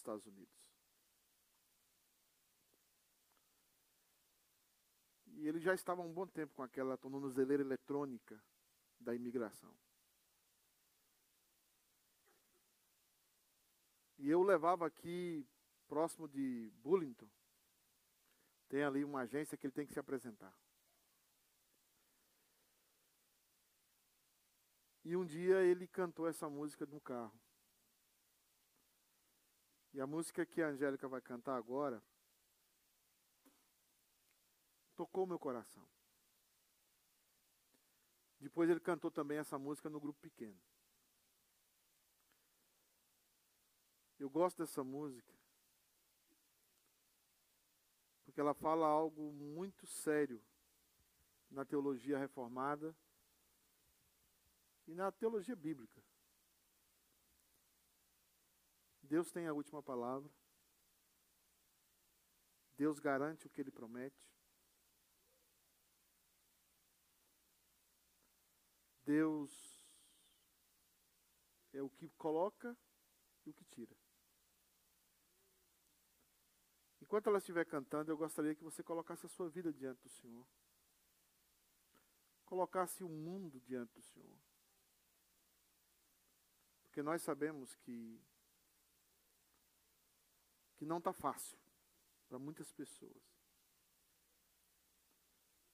Estados Unidos. E ele já estava há um bom tempo com aquela tornozeleira eletrônica da imigração. E eu levava aqui, próximo de Bullington, tem ali uma agência que ele tem que se apresentar. E um dia ele cantou essa música no carro. E a música que a Angélica vai cantar agora tocou meu coração. Depois ele cantou também essa música no grupo pequeno. Eu gosto dessa música porque ela fala algo muito sério na teologia reformada e na teologia bíblica. Deus tem a última palavra. Deus garante o que ele promete. Deus é o que coloca e o que tira. Enquanto ela estiver cantando, eu gostaria que você colocasse a sua vida diante do Senhor. Colocasse o mundo diante do Senhor. Porque nós sabemos que que não está fácil para muitas pessoas.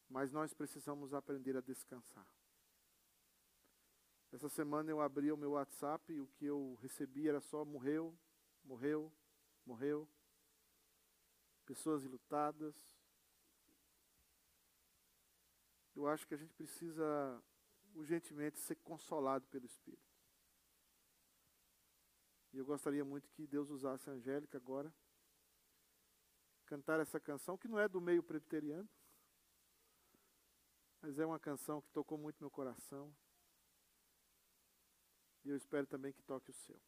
Mas nós precisamos aprender a descansar. Essa semana eu abri o meu WhatsApp e o que eu recebi era só morreu, morreu, morreu pessoas enlutadas. Eu acho que a gente precisa urgentemente ser consolado pelo Espírito. E eu gostaria muito que Deus usasse a Angélica agora, cantar essa canção, que não é do meio presbiteriano, mas é uma canção que tocou muito meu coração. E eu espero também que toque o seu.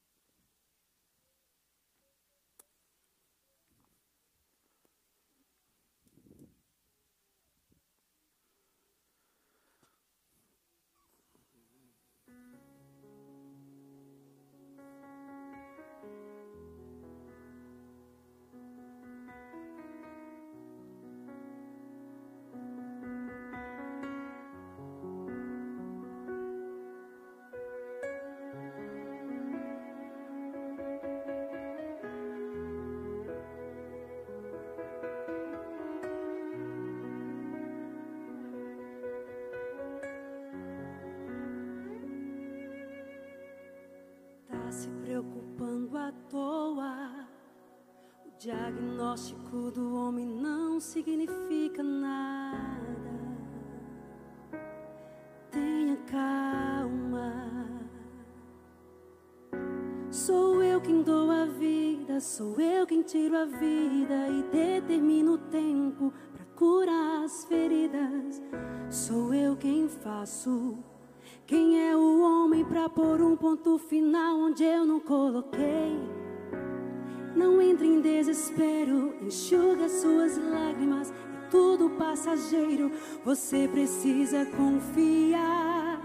Diagnóstico do homem não significa nada. Tenha calma. Sou eu quem dou a vida, sou eu quem tiro a vida e determino o tempo para curar as feridas. Sou eu quem faço quem é o homem para pôr um ponto final onde eu não coloquei? Não entre em desespero, enxuga suas lágrimas, é tudo passageiro. Você precisa confiar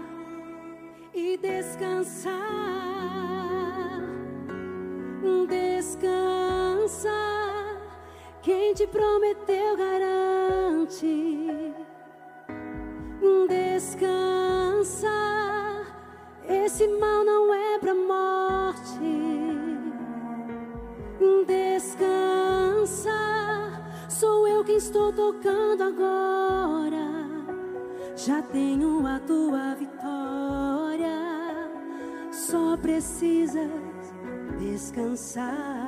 e descansar. Descansa. Quem te prometeu garante. Descansa. Esse mal não é pra Descansa. Sou eu quem estou tocando agora. Já tenho a tua vitória. Só precisas descansar.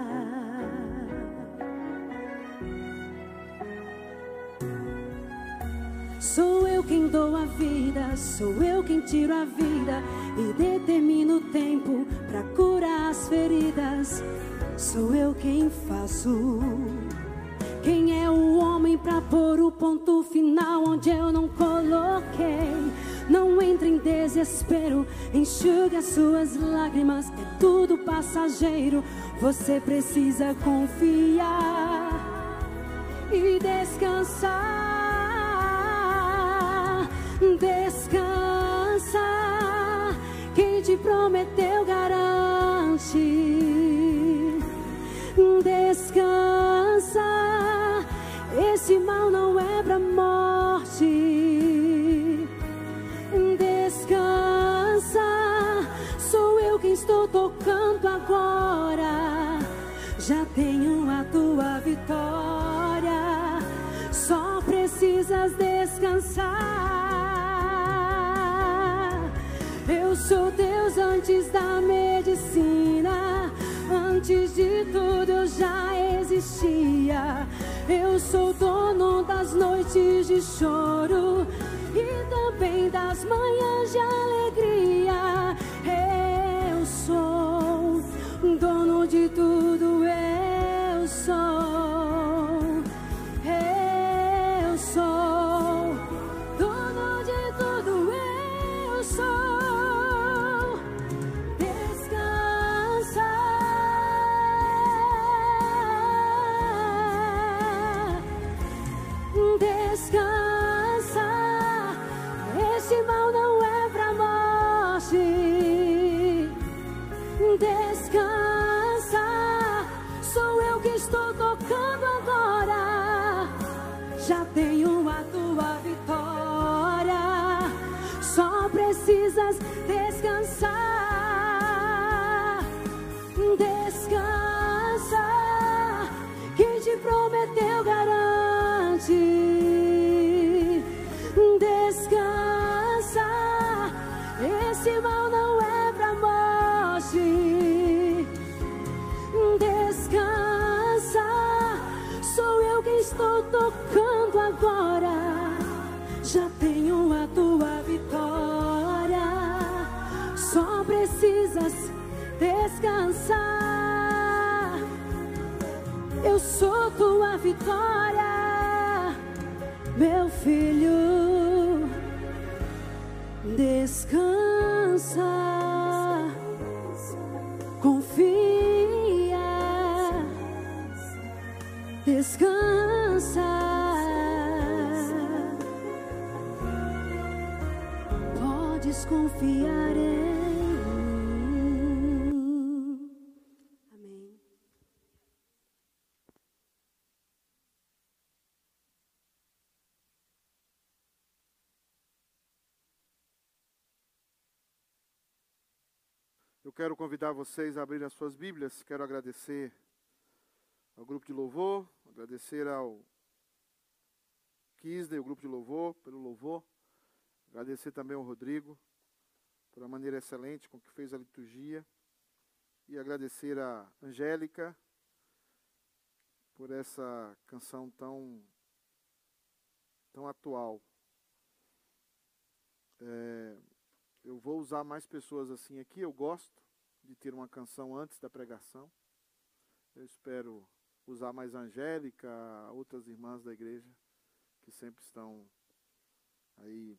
Sou eu quem dou a vida, sou eu quem tiro a vida e determino o tempo para curar as feridas. Sou eu quem faço. Quem é o homem para pôr o ponto final onde eu não coloquei? Não entre em desespero, enxuga suas lágrimas, é tudo passageiro. Você precisa confiar e descansar. Descansa, quem te prometeu garante. Descansa, esse mal não é pra morte. Descansa, sou eu quem estou tocando agora. Já tenho a tua vitória, só precisas descansar. Eu sou Deus antes da medicina. Antes de tudo eu já existia. Eu sou dono das noites de choro e também das manhãs de alegria. Eu sou dono de tudo, eu sou. Prometeu convidar vocês a abrir as suas Bíblias. Quero agradecer ao grupo de louvor, agradecer ao Kisney, o grupo de louvor, pelo louvor. Agradecer também ao Rodrigo, pela maneira excelente com que fez a liturgia. E agradecer a Angélica por essa canção tão, tão atual. É, eu vou usar mais pessoas assim aqui. Eu gosto de ter uma canção antes da pregação. Eu espero usar mais Angélica, outras irmãs da igreja que sempre estão aí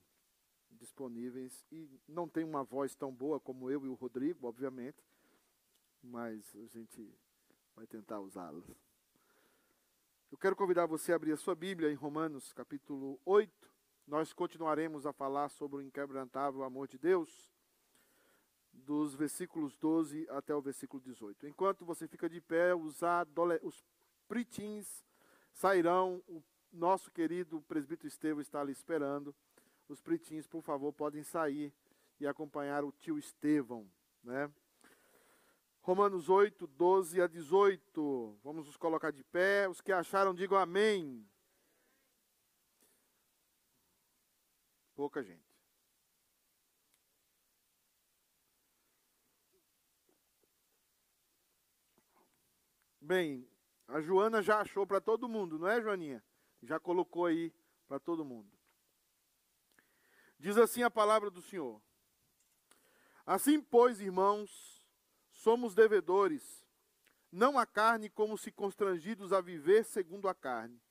disponíveis e não tem uma voz tão boa como eu e o Rodrigo, obviamente, mas a gente vai tentar usá-las. Eu quero convidar você a abrir a sua Bíblia em Romanos, capítulo 8. Nós continuaremos a falar sobre o inquebrantável amor de Deus, dos versículos 12 até o versículo 18. Enquanto você fica de pé, os, adole- os pritins sairão. O nosso querido presbítero Estevão está ali esperando. Os pritins, por favor, podem sair e acompanhar o tio Estevão, né? Romanos 8, 12 a 18. Vamos nos colocar de pé. Os que acharam, digam amém. Pouca gente. Bem, a Joana já achou para todo mundo, não é, Joaninha? Já colocou aí para todo mundo. Diz assim a palavra do Senhor: Assim, pois, irmãos, somos devedores, não a carne como se constrangidos a viver segundo a carne.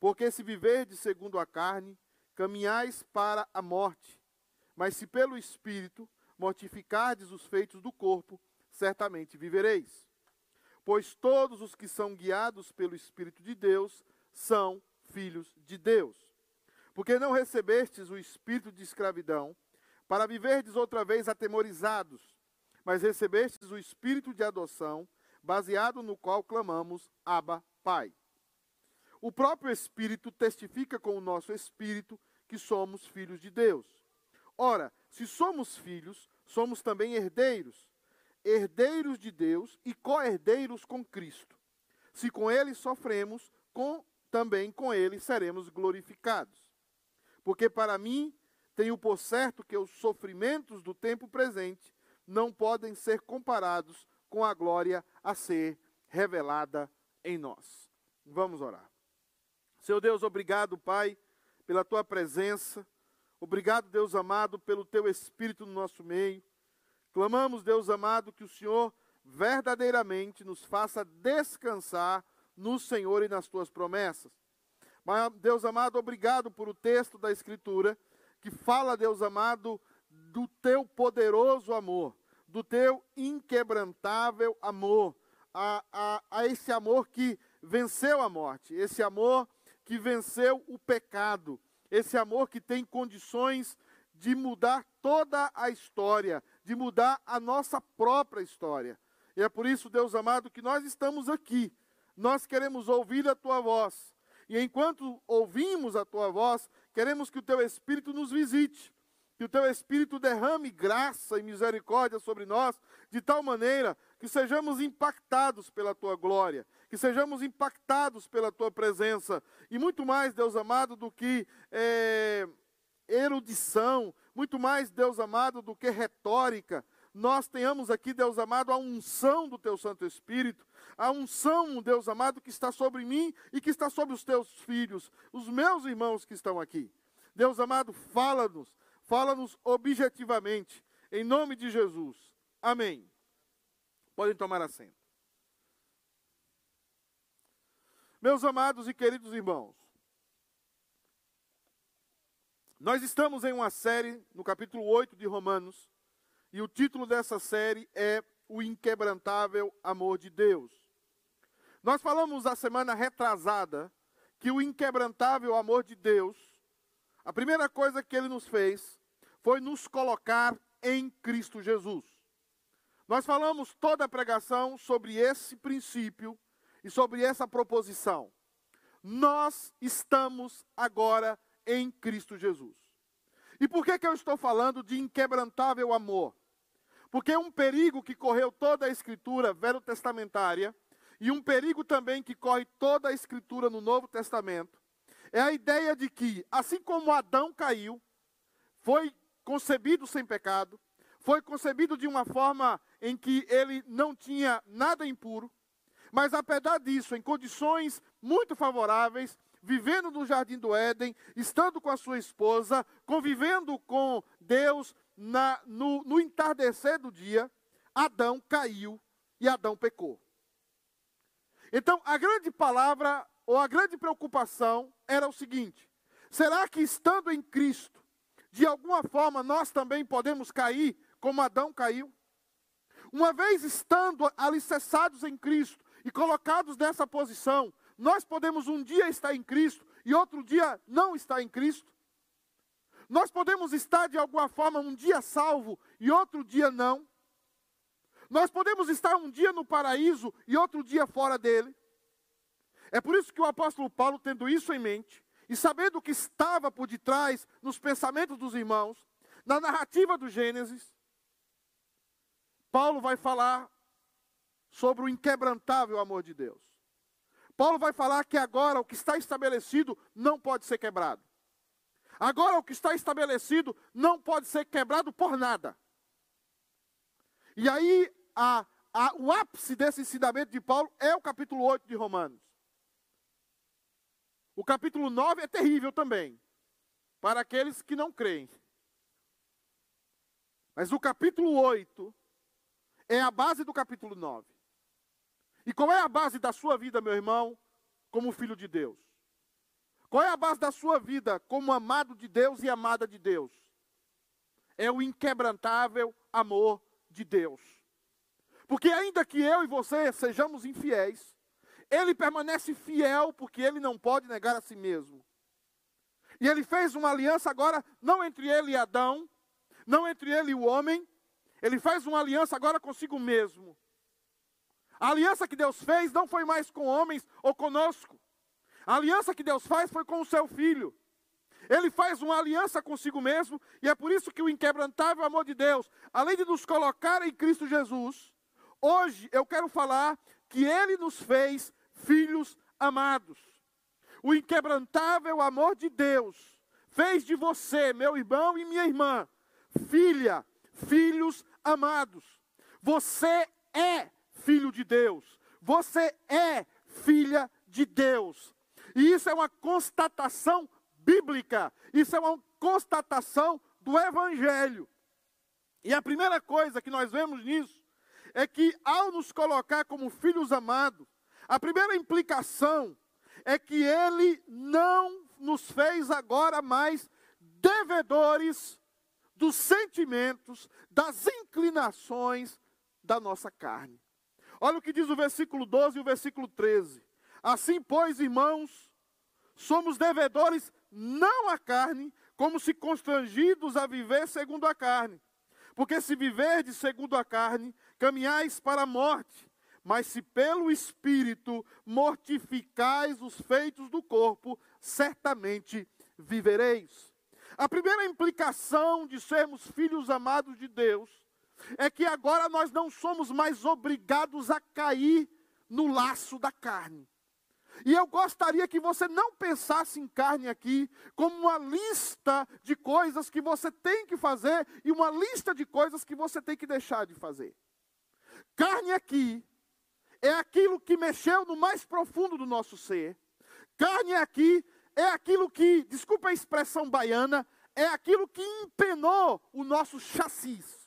Porque se viverdes segundo a carne, caminhais para a morte. Mas se pelo Espírito mortificardes os feitos do corpo, certamente vivereis. Pois todos os que são guiados pelo Espírito de Deus são filhos de Deus. Porque não recebestes o espírito de escravidão, para viverdes outra vez atemorizados, mas recebestes o espírito de adoção, baseado no qual clamamos Abba, Pai. O próprio Espírito testifica com o nosso espírito que somos filhos de Deus. Ora, se somos filhos, somos também herdeiros, herdeiros de Deus e co-herdeiros com Cristo. Se com ele sofremos, com, também com ele seremos glorificados. Porque para mim tenho por certo que os sofrimentos do tempo presente não podem ser comparados com a glória a ser revelada em nós. Vamos orar. Seu Deus, obrigado, Pai, pela tua presença. Obrigado, Deus amado, pelo teu espírito no nosso meio. Clamamos, Deus amado, que o Senhor verdadeiramente nos faça descansar no Senhor e nas tuas promessas. Mas, Deus amado, obrigado por o texto da Escritura que fala, Deus amado, do teu poderoso amor, do teu inquebrantável amor, a, a, a esse amor que venceu a morte, esse amor que venceu o pecado, esse amor que tem condições de mudar toda a história, de mudar a nossa própria história. E é por isso, Deus amado, que nós estamos aqui. Nós queremos ouvir a tua voz. E enquanto ouvimos a tua voz, queremos que o teu Espírito nos visite, que o teu Espírito derrame graça e misericórdia sobre nós, de tal maneira que sejamos impactados pela tua glória, que sejamos impactados pela tua presença, e muito mais, Deus amado, do que é, erudição, muito mais, Deus amado, do que retórica, nós tenhamos aqui, Deus amado, a unção do teu Santo Espírito, a unção, Deus amado, que está sobre mim e que está sobre os teus filhos, os meus irmãos que estão aqui. Deus amado, fala-nos, fala-nos objetivamente, em nome de Jesus. Amém. Podem tomar assento. Meus amados e queridos irmãos, nós estamos em uma série no capítulo 8 de Romanos, e o título dessa série é O Inquebrantável Amor de Deus. Nós falamos a semana retrasada que o inquebrantável amor de Deus, a primeira coisa que ele nos fez foi nos colocar em Cristo Jesus. Nós falamos toda a pregação sobre esse princípio e sobre essa proposição. Nós estamos agora em Cristo Jesus. E por que, que eu estou falando de inquebrantável amor? Porque um perigo que correu toda a escritura velho-testamentária, e um perigo também que corre toda a escritura no Novo Testamento, é a ideia de que, assim como Adão caiu, foi concebido sem pecado, foi concebido de uma forma em que ele não tinha nada impuro, mas apesar disso, em condições muito favoráveis, vivendo no jardim do Éden, estando com a sua esposa, convivendo com Deus na, no, no entardecer do dia, Adão caiu e Adão pecou. Então, a grande palavra, ou a grande preocupação, era o seguinte: será que estando em Cristo, de alguma forma nós também podemos cair como Adão caiu. Uma vez estando alicerçados em Cristo e colocados nessa posição, nós podemos um dia estar em Cristo e outro dia não estar em Cristo. Nós podemos estar de alguma forma um dia salvo e outro dia não. Nós podemos estar um dia no paraíso e outro dia fora dele. É por isso que o apóstolo Paulo, tendo isso em mente, e sabendo o que estava por detrás nos pensamentos dos irmãos, na narrativa do Gênesis, Paulo vai falar sobre o inquebrantável amor de Deus. Paulo vai falar que agora o que está estabelecido não pode ser quebrado. Agora o que está estabelecido não pode ser quebrado por nada. E aí, a, a, o ápice desse ensinamento de Paulo é o capítulo 8 de Romanos. O capítulo 9 é terrível também, para aqueles que não creem. Mas o capítulo 8 é a base do capítulo 9. E qual é a base da sua vida, meu irmão, como filho de Deus? Qual é a base da sua vida como amado de Deus e amada de Deus? É o inquebrantável amor de Deus. Porque ainda que eu e você sejamos infiéis, ele permanece fiel porque ele não pode negar a si mesmo. E ele fez uma aliança agora, não entre ele e Adão, não entre ele e o homem, ele faz uma aliança agora consigo mesmo. A aliança que Deus fez não foi mais com homens ou conosco. A aliança que Deus faz foi com o seu filho. Ele faz uma aliança consigo mesmo, e é por isso que o inquebrantável amor de Deus, além de nos colocar em Cristo Jesus, hoje eu quero falar que ele nos fez filhos amados. O inquebrantável amor de Deus fez de você, meu irmão e minha irmã, filha, filhos amados. Você é filho de Deus. Você é filha de Deus. E isso é uma constatação bíblica. Isso é uma constatação do Evangelho. E a primeira coisa que nós vemos nisso é que, ao nos colocar como filhos amados, a primeira implicação é que Ele não nos fez agora mais devedores dos sentimentos, das inclinações da nossa carne. Olha o que diz o versículo 12 e o versículo 13. Assim, pois, irmãos, somos devedores não à carne, como se constrangidos a viver segundo a carne. Porque se viverdes segundo a carne, caminhais para a morte. Mas se pelo Espírito mortificais os feitos do corpo, certamente vivereis. A primeira implicação de sermos filhos amados de Deus é que agora nós não somos mais obrigados a cair no laço da carne. E eu gostaria que você não pensasse em carne aqui como uma lista de coisas que você tem que fazer e uma lista de coisas que você tem que deixar de fazer. Carne aqui é aquilo que mexeu no mais profundo do nosso ser. Carne aqui é aquilo que, desculpa a expressão baiana, é aquilo que empenou o nosso chassis.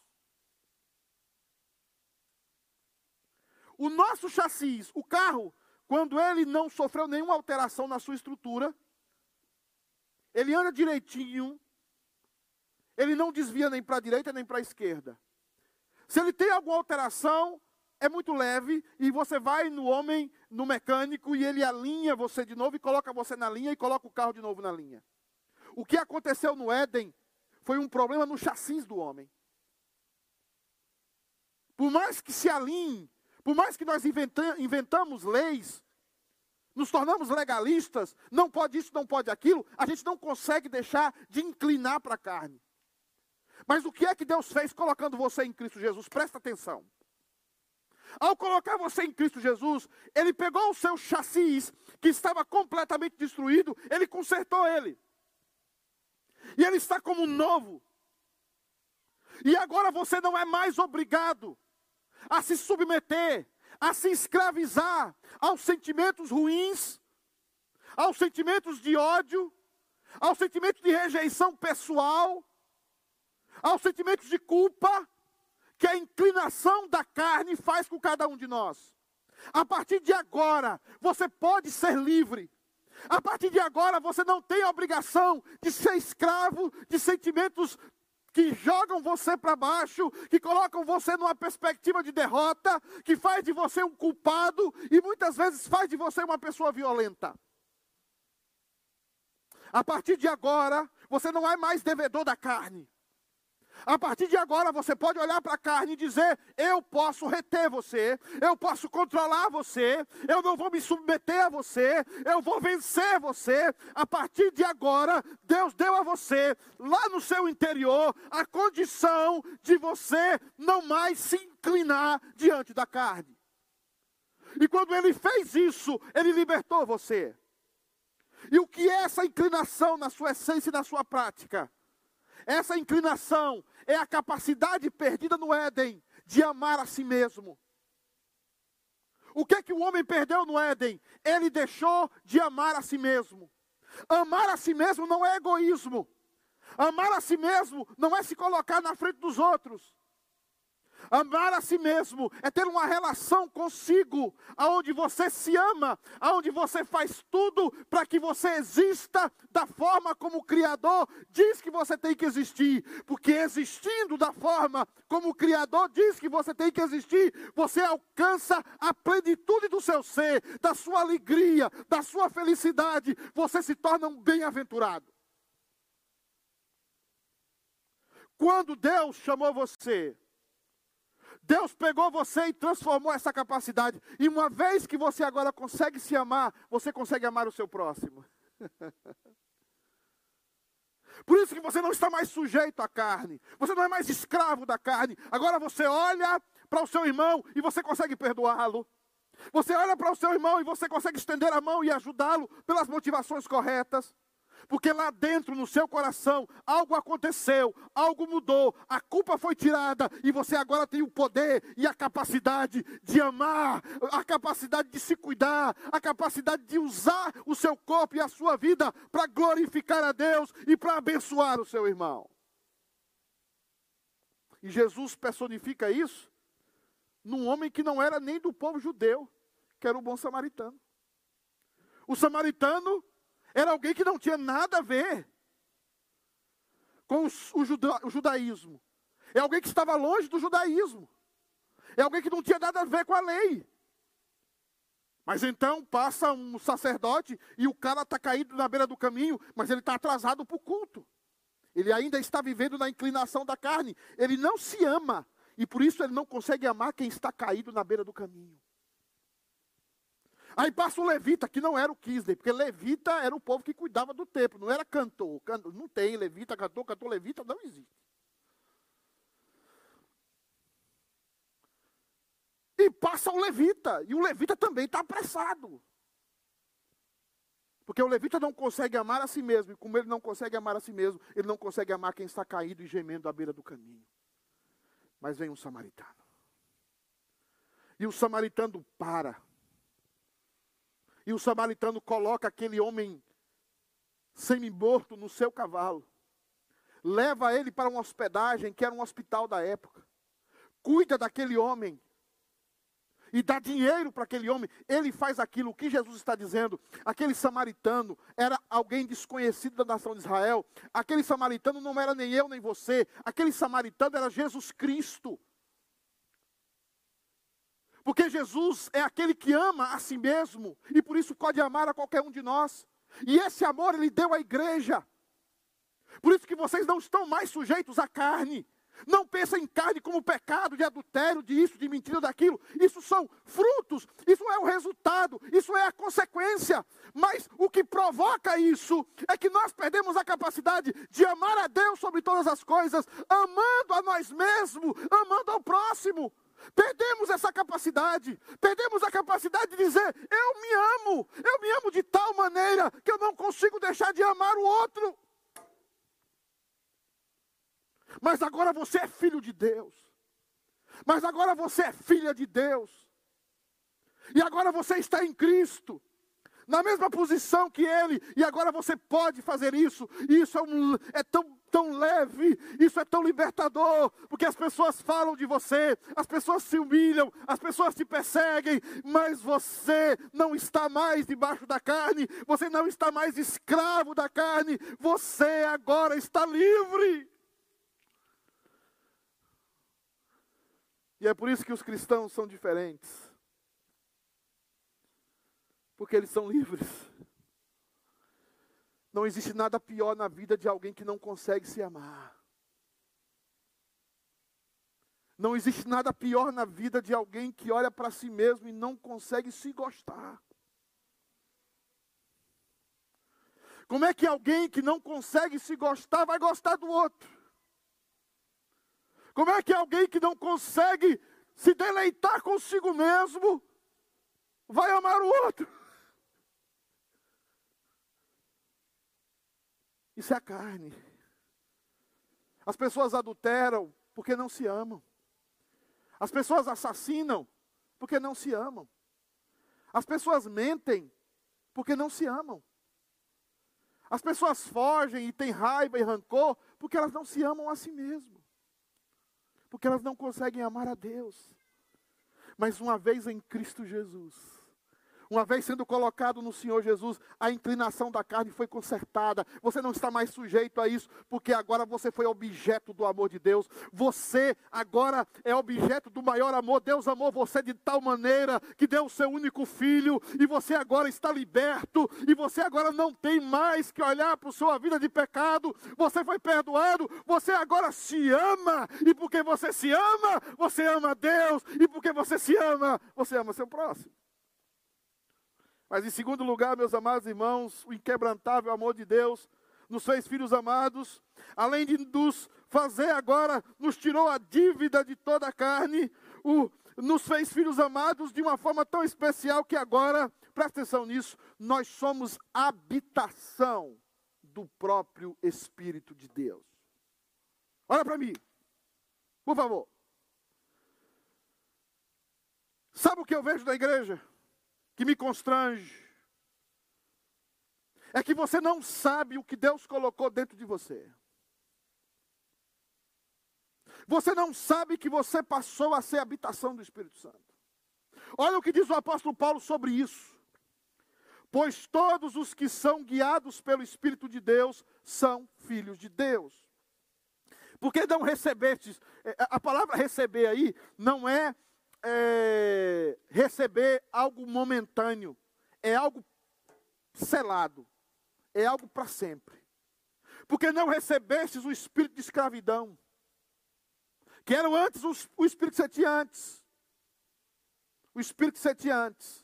O nosso chassis, o carro, quando ele não sofreu nenhuma alteração na sua estrutura, ele anda direitinho, ele não desvia nem para a direita nem para a esquerda. Se ele tem alguma alteração, é muito leve e você vai no homem, no mecânico, e ele alinha você de novo e coloca você na linha e coloca o carro de novo na linha. O que aconteceu no Éden foi um problema no chassis do homem. Por mais que se alinhe, por mais que nós inventamos leis, nos tornamos legalistas, não pode isso, não pode aquilo, a gente não consegue deixar de inclinar para a carne. Mas o que é que Deus fez colocando você em Cristo Jesus? Presta atenção. Ao colocar você em Cristo Jesus, Ele pegou o seu chassis, que estava completamente destruído, Ele consertou ele. E ele está como novo. E agora você não é mais obrigado a se submeter, a se escravizar aos sentimentos ruins, aos sentimentos de ódio, aos sentimentos de rejeição pessoal, aos sentimentos de culpa que a inclinação da carne faz com cada um de nós. A partir de agora, você pode ser livre. A partir de agora, você não tem a obrigação de ser escravo de sentimentos que jogam você para baixo, que colocam você numa perspectiva de derrota, que faz de você um culpado e muitas vezes faz de você uma pessoa violenta. A partir de agora, você não é mais devedor da carne. A partir de agora você pode olhar para a carne e dizer: eu posso reter você, eu posso controlar você, eu não vou me submeter a você, eu vou vencer você. A partir de agora, Deus deu a você, lá no seu interior, a condição de você não mais se inclinar diante da carne. E quando ele fez isso, ele libertou você. E o que é essa inclinação na sua essência e na sua prática? Essa inclinação é a capacidade perdida no Éden de amar a si mesmo. O que é que o homem perdeu no Éden? Ele deixou de amar a si mesmo. Amar a si mesmo não é egoísmo. Amar a si mesmo não é se colocar na frente dos outros. Amar a si mesmo é ter uma relação consigo, aonde você se ama, aonde você faz tudo para que você exista da forma como o Criador diz que você tem que existir. Porque existindo da forma como o Criador diz que você tem que existir, você alcança a plenitude do seu ser, da sua alegria, da sua felicidade. Você se torna um bem-aventurado. Quando Deus chamou você, Deus pegou você e transformou essa capacidade. E uma vez que você agora consegue se amar, você consegue amar o seu próximo. Por isso que você não está mais sujeito à carne. Você não é mais escravo da carne. Agora você olha para o seu irmão e você consegue perdoá-lo. Você olha para o seu irmão e você consegue estender a mão e ajudá-lo pelas motivações corretas. Porque lá dentro, no seu coração, algo aconteceu, algo mudou, a culpa foi tirada e você agora tem o poder e a capacidade de amar, a capacidade de se cuidar, a capacidade de usar o seu corpo e a sua vida para glorificar a Deus e para abençoar o seu irmão. E Jesus personifica isso num homem que não era nem do povo judeu, que era o bom samaritano. O samaritano era alguém que não tinha nada a ver com o, juda, o judaísmo. É alguém que estava longe do judaísmo. É alguém que não tinha nada a ver com a lei. Mas então passa um sacerdote e o cara está caído na beira do caminho, mas ele está atrasado para o culto. Ele ainda está vivendo na inclinação da carne. Ele não se ama. E por isso ele não consegue amar quem está caído na beira do caminho. Aí passa o levita, que não era o Kisney, porque levita era o povo que cuidava do templo, não era cantor. Não tem levita, cantor, cantor, levita, não existe. E passa o levita, e o levita também está apressado. Porque o levita não consegue amar a si mesmo, e como ele não consegue amar a si mesmo, ele não consegue amar quem está caído e gemendo à beira do caminho. Mas vem um samaritano. E o samaritano para. E o samaritano coloca aquele homem semi-morto no seu cavalo. Leva ele para uma hospedagem, que era um hospital da época. Cuida daquele homem. E dá dinheiro para aquele homem. Ele faz aquilo. Que Jesus está dizendo? Aquele samaritano era alguém desconhecido da nação de Israel. Aquele samaritano não era nem eu nem você. Aquele samaritano era Jesus Cristo. Porque Jesus é aquele que ama a si mesmo e por isso pode amar a qualquer um de nós. E esse amor ele deu à igreja. Por isso que vocês não estão mais sujeitos à carne. Não pensem em carne como pecado, de adultério, de isso, de mentira, daquilo. Isso são frutos, isso é o resultado, isso é a consequência. Mas o que provoca isso é que nós perdemos a capacidade de amar a Deus sobre todas as coisas, amando a nós mesmos, amando ao próximo. Perdemos essa capacidade, perdemos a capacidade de dizer: eu me amo, eu me amo de tal maneira que eu não consigo deixar de amar o outro. Mas agora você é filho de Deus, mas agora você é filha de Deus, e agora você está em Cristo na mesma posição que ele, e agora você pode fazer isso. Isso é, um, é tão, tão leve, isso é tão libertador, porque as pessoas falam de você, as pessoas se humilham, as pessoas te perseguem, mas você não está mais debaixo da carne, você não está mais escravo da carne, você agora está livre. E é por isso que os cristãos são diferentes porque eles são livres. Não existe nada pior na vida de alguém que não consegue se amar. Não existe nada pior na vida de alguém que olha para si mesmo e não consegue se gostar. Como é que alguém que não consegue se gostar vai gostar do outro? Como é que alguém que não consegue se deleitar consigo mesmo vai amar o outro? Isso é a carne. As pessoas adulteram porque não se amam. As pessoas assassinam porque não se amam. As pessoas mentem porque não se amam. As pessoas fogem e têm raiva e rancor porque elas não se amam a si mesmo. Porque elas não conseguem amar a Deus. Mas uma vez em Cristo Jesus, Uma vez sendo colocado no Senhor Jesus, a inclinação da carne foi consertada. Você não está mais sujeito a isso, porque agora você foi objeto do amor de Deus. Você agora é objeto do maior amor. Deus amou você de tal maneira que deu o seu único filho, e você agora está liberto, e você agora não tem mais que olhar para a sua vida de pecado. Você foi perdoado, você agora se ama, e porque você se ama, você ama Deus, e porque você se ama, você ama seu próximo. Mas em segundo lugar, meus amados irmãos, o inquebrantável amor de Deus nos fez filhos amados, além de nos fazer agora, nos tirou a dívida de toda a carne, o, nos fez filhos amados de uma forma tão especial que agora, presta atenção nisso, nós somos habitação do próprio Espírito de Deus. Olha para mim, por favor. Sabe o que eu vejo da igreja? Que me constrange é que você não sabe o que Deus colocou dentro de você. Você não sabe que você passou a ser habitação do Espírito Santo. Olha o que diz o apóstolo Paulo sobre isso. Pois todos os que são guiados pelo Espírito de Deus são filhos de Deus. Porque não recebestes, é, a palavra receber aí não é é, receber algo momentâneo, é algo selado, é algo para sempre. Porque não recebestes o espírito de escravidão, que era antes o, o espírito que você tinha antes. O espírito que você tinha antes.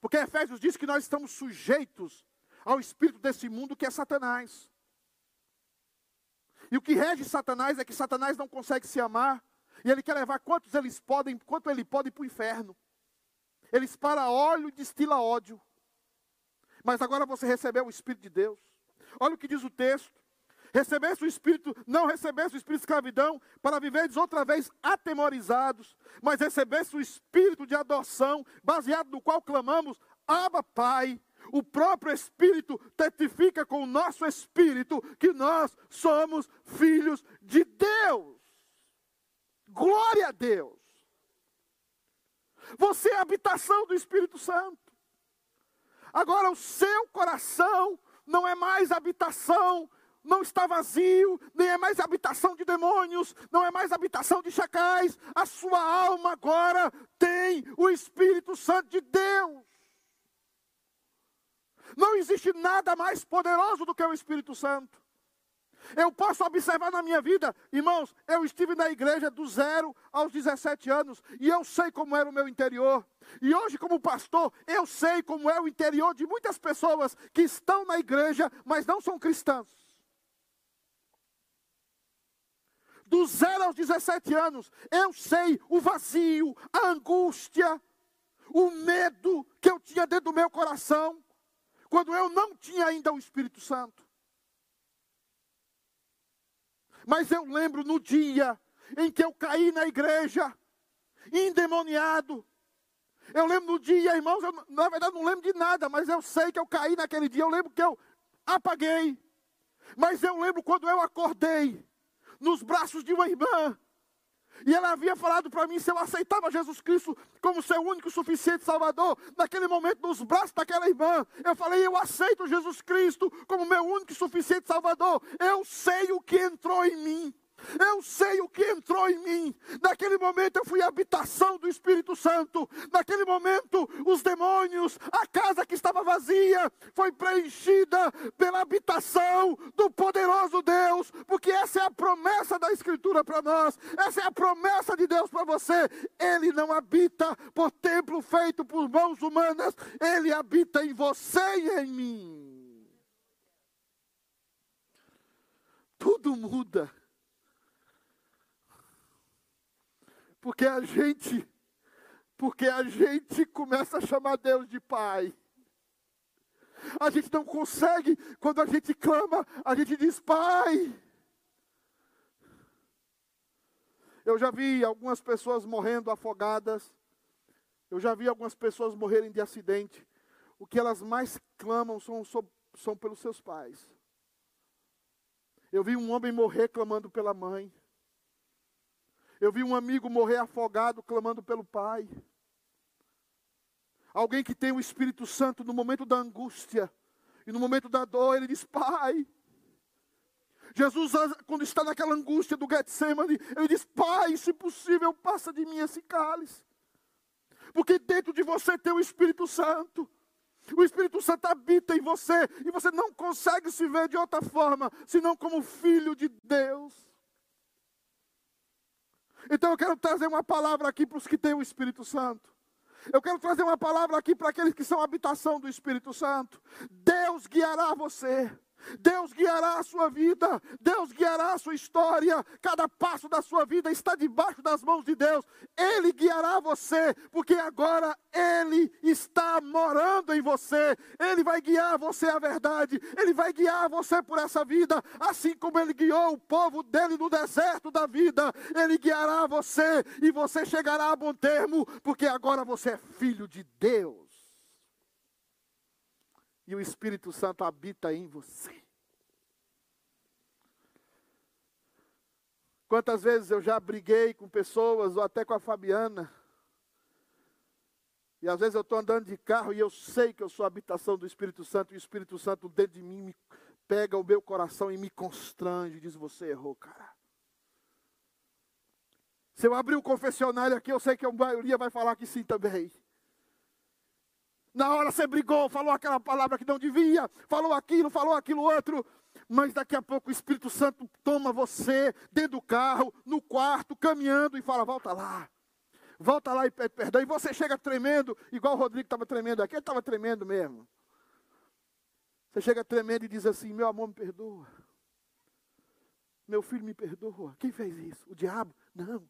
Porque Efésios diz que nós estamos sujeitos ao espírito desse mundo que é Satanás. E o que rege Satanás é que Satanás não consegue se amar, e ele quer levar quantos eles podem, quanto ele pode para o inferno. Ele espara óleo e destila ódio. Mas agora você recebeu o Espírito de Deus. Olha o que diz o texto. Recebeste o Espírito, não recebeste o Espírito de escravidão, para viveres outra vez atemorizados, mas recebeste o Espírito de adoção, baseado no qual clamamos, Abba Pai. O próprio Espírito testifica com o nosso Espírito que nós somos filhos de Deus. Glória a Deus. Você é a habitação do Espírito Santo. Agora, o seu coração não é mais habitação, não está vazio, nem é mais habitação de demônios, não é mais habitação de chacais. A sua alma agora tem o Espírito Santo de Deus. Não existe nada mais poderoso do que o Espírito Santo. Eu posso observar na minha vida, irmãos, eu estive na igreja do zero aos 17 anos e eu sei como era o meu interior. E hoje, como pastor, eu sei como é o interior de muitas pessoas que estão na igreja, mas não são cristãs. Do zero aos 17 anos, eu sei o vazio, a angústia, o medo que eu tinha dentro do meu coração, quando eu não tinha ainda o Espírito Santo. Mas eu lembro no dia em que eu caí na igreja, endemoniado. Eu lembro no dia, irmãos, eu, na verdade não lembro de nada, mas eu sei que eu caí naquele dia. Eu lembro que eu apaguei. Mas eu lembro quando eu acordei, nos braços de uma irmã, e ela havia falado para mim se eu aceitava Jesus Cristo como seu único suficiente Salvador. Naquele momento, nos braços daquela irmã, eu falei: Eu aceito Jesus Cristo como meu único suficiente Salvador. Eu sei o que entrou em mim. Eu sei o que entrou em mim. Naquele momento eu fui habitação do Espírito Santo. Naquele momento, os demônios, a casa que estava vazia, foi preenchida pela habitação do poderoso Deus. Porque essa é a promessa da Escritura para nós. Essa é a promessa de Deus para você. Ele não habita por templo feito por mãos humanas. Ele habita em você e em mim. Tudo muda Porque a gente, porque a gente começa a chamar Deus de Pai. A gente não consegue, quando a gente clama, a gente diz Pai. Eu já vi algumas pessoas morrendo afogadas. Eu já vi algumas pessoas morrerem de acidente. O que elas mais clamam são, são pelos seus pais. Eu vi um homem morrer clamando pela mãe. Eu vi um amigo morrer afogado clamando pelo pai. Alguém que tem o Espírito Santo no momento da angústia e no momento da dor, ele diz: Pai. Jesus, quando está naquela angústia do Getsemane, ele diz: Pai, se possível, passa de mim esse cálice. Porque dentro de você tem o Espírito Santo. O Espírito Santo habita em você e você não consegue se ver de outra forma senão como filho de Deus. Então eu quero trazer uma palavra aqui para os que têm o Espírito Santo. Eu quero trazer uma palavra aqui para aqueles que são habitação do Espírito Santo. Deus guiará você. Deus guiará a sua vida, Deus guiará a sua história, cada passo da sua vida está debaixo das mãos de Deus, Ele guiará você, porque agora Ele está morando em você, Ele vai guiar você à verdade, Ele vai guiar você por essa vida, assim como Ele guiou o povo dele no deserto da vida, Ele guiará você e você chegará a bom termo, porque agora você é filho de Deus e o Espírito Santo habita em você. Quantas vezes eu já briguei com pessoas, ou até com a Fabiana, e às vezes eu estou andando de carro e eu sei que eu sou a habitação do Espírito Santo, e o Espírito Santo dentro de mim me pega o meu coração e me constrange, diz: Você errou, cara. Se eu abrir o confessionário aqui, eu sei que a maioria vai falar que sim também. Na hora você brigou, falou aquela palavra que não devia, falou aquilo, falou aquilo outro. Mas daqui a pouco o Espírito Santo toma você dentro do carro, no quarto, caminhando e fala: volta lá. Volta lá e pede perdão. E você chega tremendo, igual o Rodrigo estava tremendo aqui, ele estava tremendo mesmo. Você chega tremendo e diz assim: Meu amor, me perdoa. Meu filho me perdoa. Quem fez isso? O diabo? Não.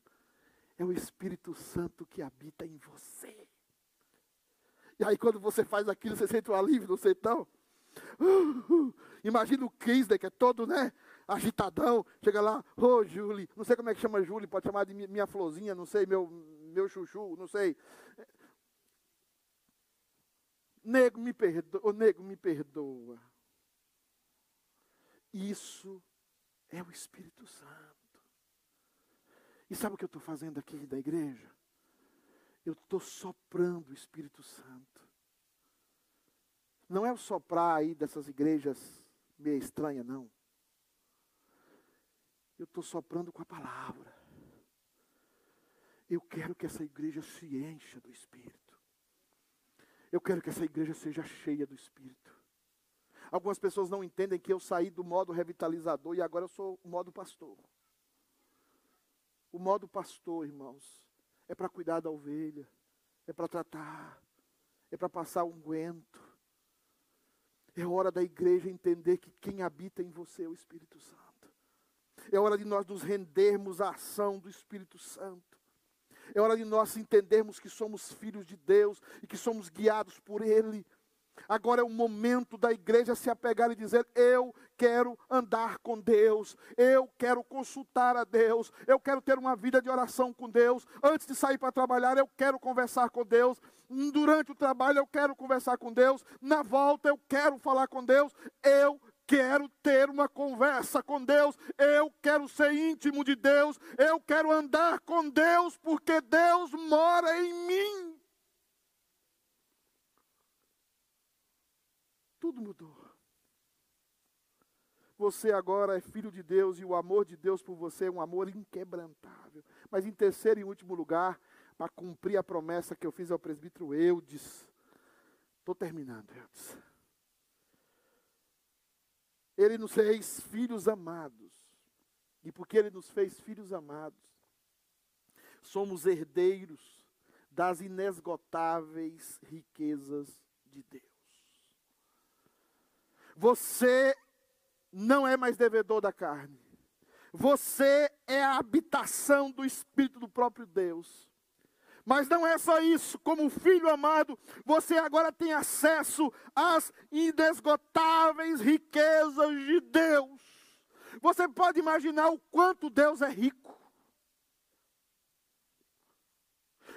É o Espírito Santo que habita em você. E aí quando você faz aquilo, você sente um alívio no sertão. Uh, uh. Imagina o Kisley, que é todo, né? Agitadão, chega lá, ô oh, Julie, não sei como é que chama Julie, pode chamar de minha florzinha, não sei, meu, meu chuchu, não sei. Nego me perdoa, oh, nego me perdoa. Isso é o Espírito Santo. E sabe o que eu estou fazendo aqui da igreja? Eu estou soprando o Espírito Santo. Não é o soprar aí dessas igrejas meio estranha, não. Eu estou soprando com a palavra. Eu quero que essa igreja se encha do Espírito. Eu quero que essa igreja seja cheia do Espírito. Algumas pessoas não entendem que eu saí do modo revitalizador e agora eu sou o modo pastor. O modo pastor, irmãos, é para cuidar da ovelha, é para tratar, é para passar unguento. É hora da igreja entender que quem habita em você é o Espírito Santo. É hora de nós nos rendermos à ação do Espírito Santo. É hora de nós entendermos que somos filhos de Deus e que somos guiados por Ele. Agora é o momento da igreja se apegar e dizer: Eu quero andar com Deus, eu quero consultar a Deus, eu quero ter uma vida de oração com Deus. Antes de sair para trabalhar, eu quero conversar com Deus. Durante o trabalho, eu quero conversar com Deus. Na volta, eu quero falar com Deus. Eu quero ter uma conversa com Deus, eu quero ser íntimo de Deus, eu quero andar com Deus, porque Deus mora em mim. Tudo mudou. Você agora é filho de Deus e o amor de Deus por você é um amor inquebrantável. Mas em terceiro e último lugar, para cumprir a promessa que eu fiz ao presbítero Eudes, estou terminando, Eudes. Ele nos fez filhos amados. E porque ele nos fez filhos amados, somos herdeiros das inesgotáveis riquezas de Deus. Você não é mais devedor da carne. Você é a habitação do Espírito do próprio Deus. Mas não é só isso, como filho amado, você agora tem acesso às inesgotáveis riquezas de Deus. Você pode imaginar o quanto Deus é rico.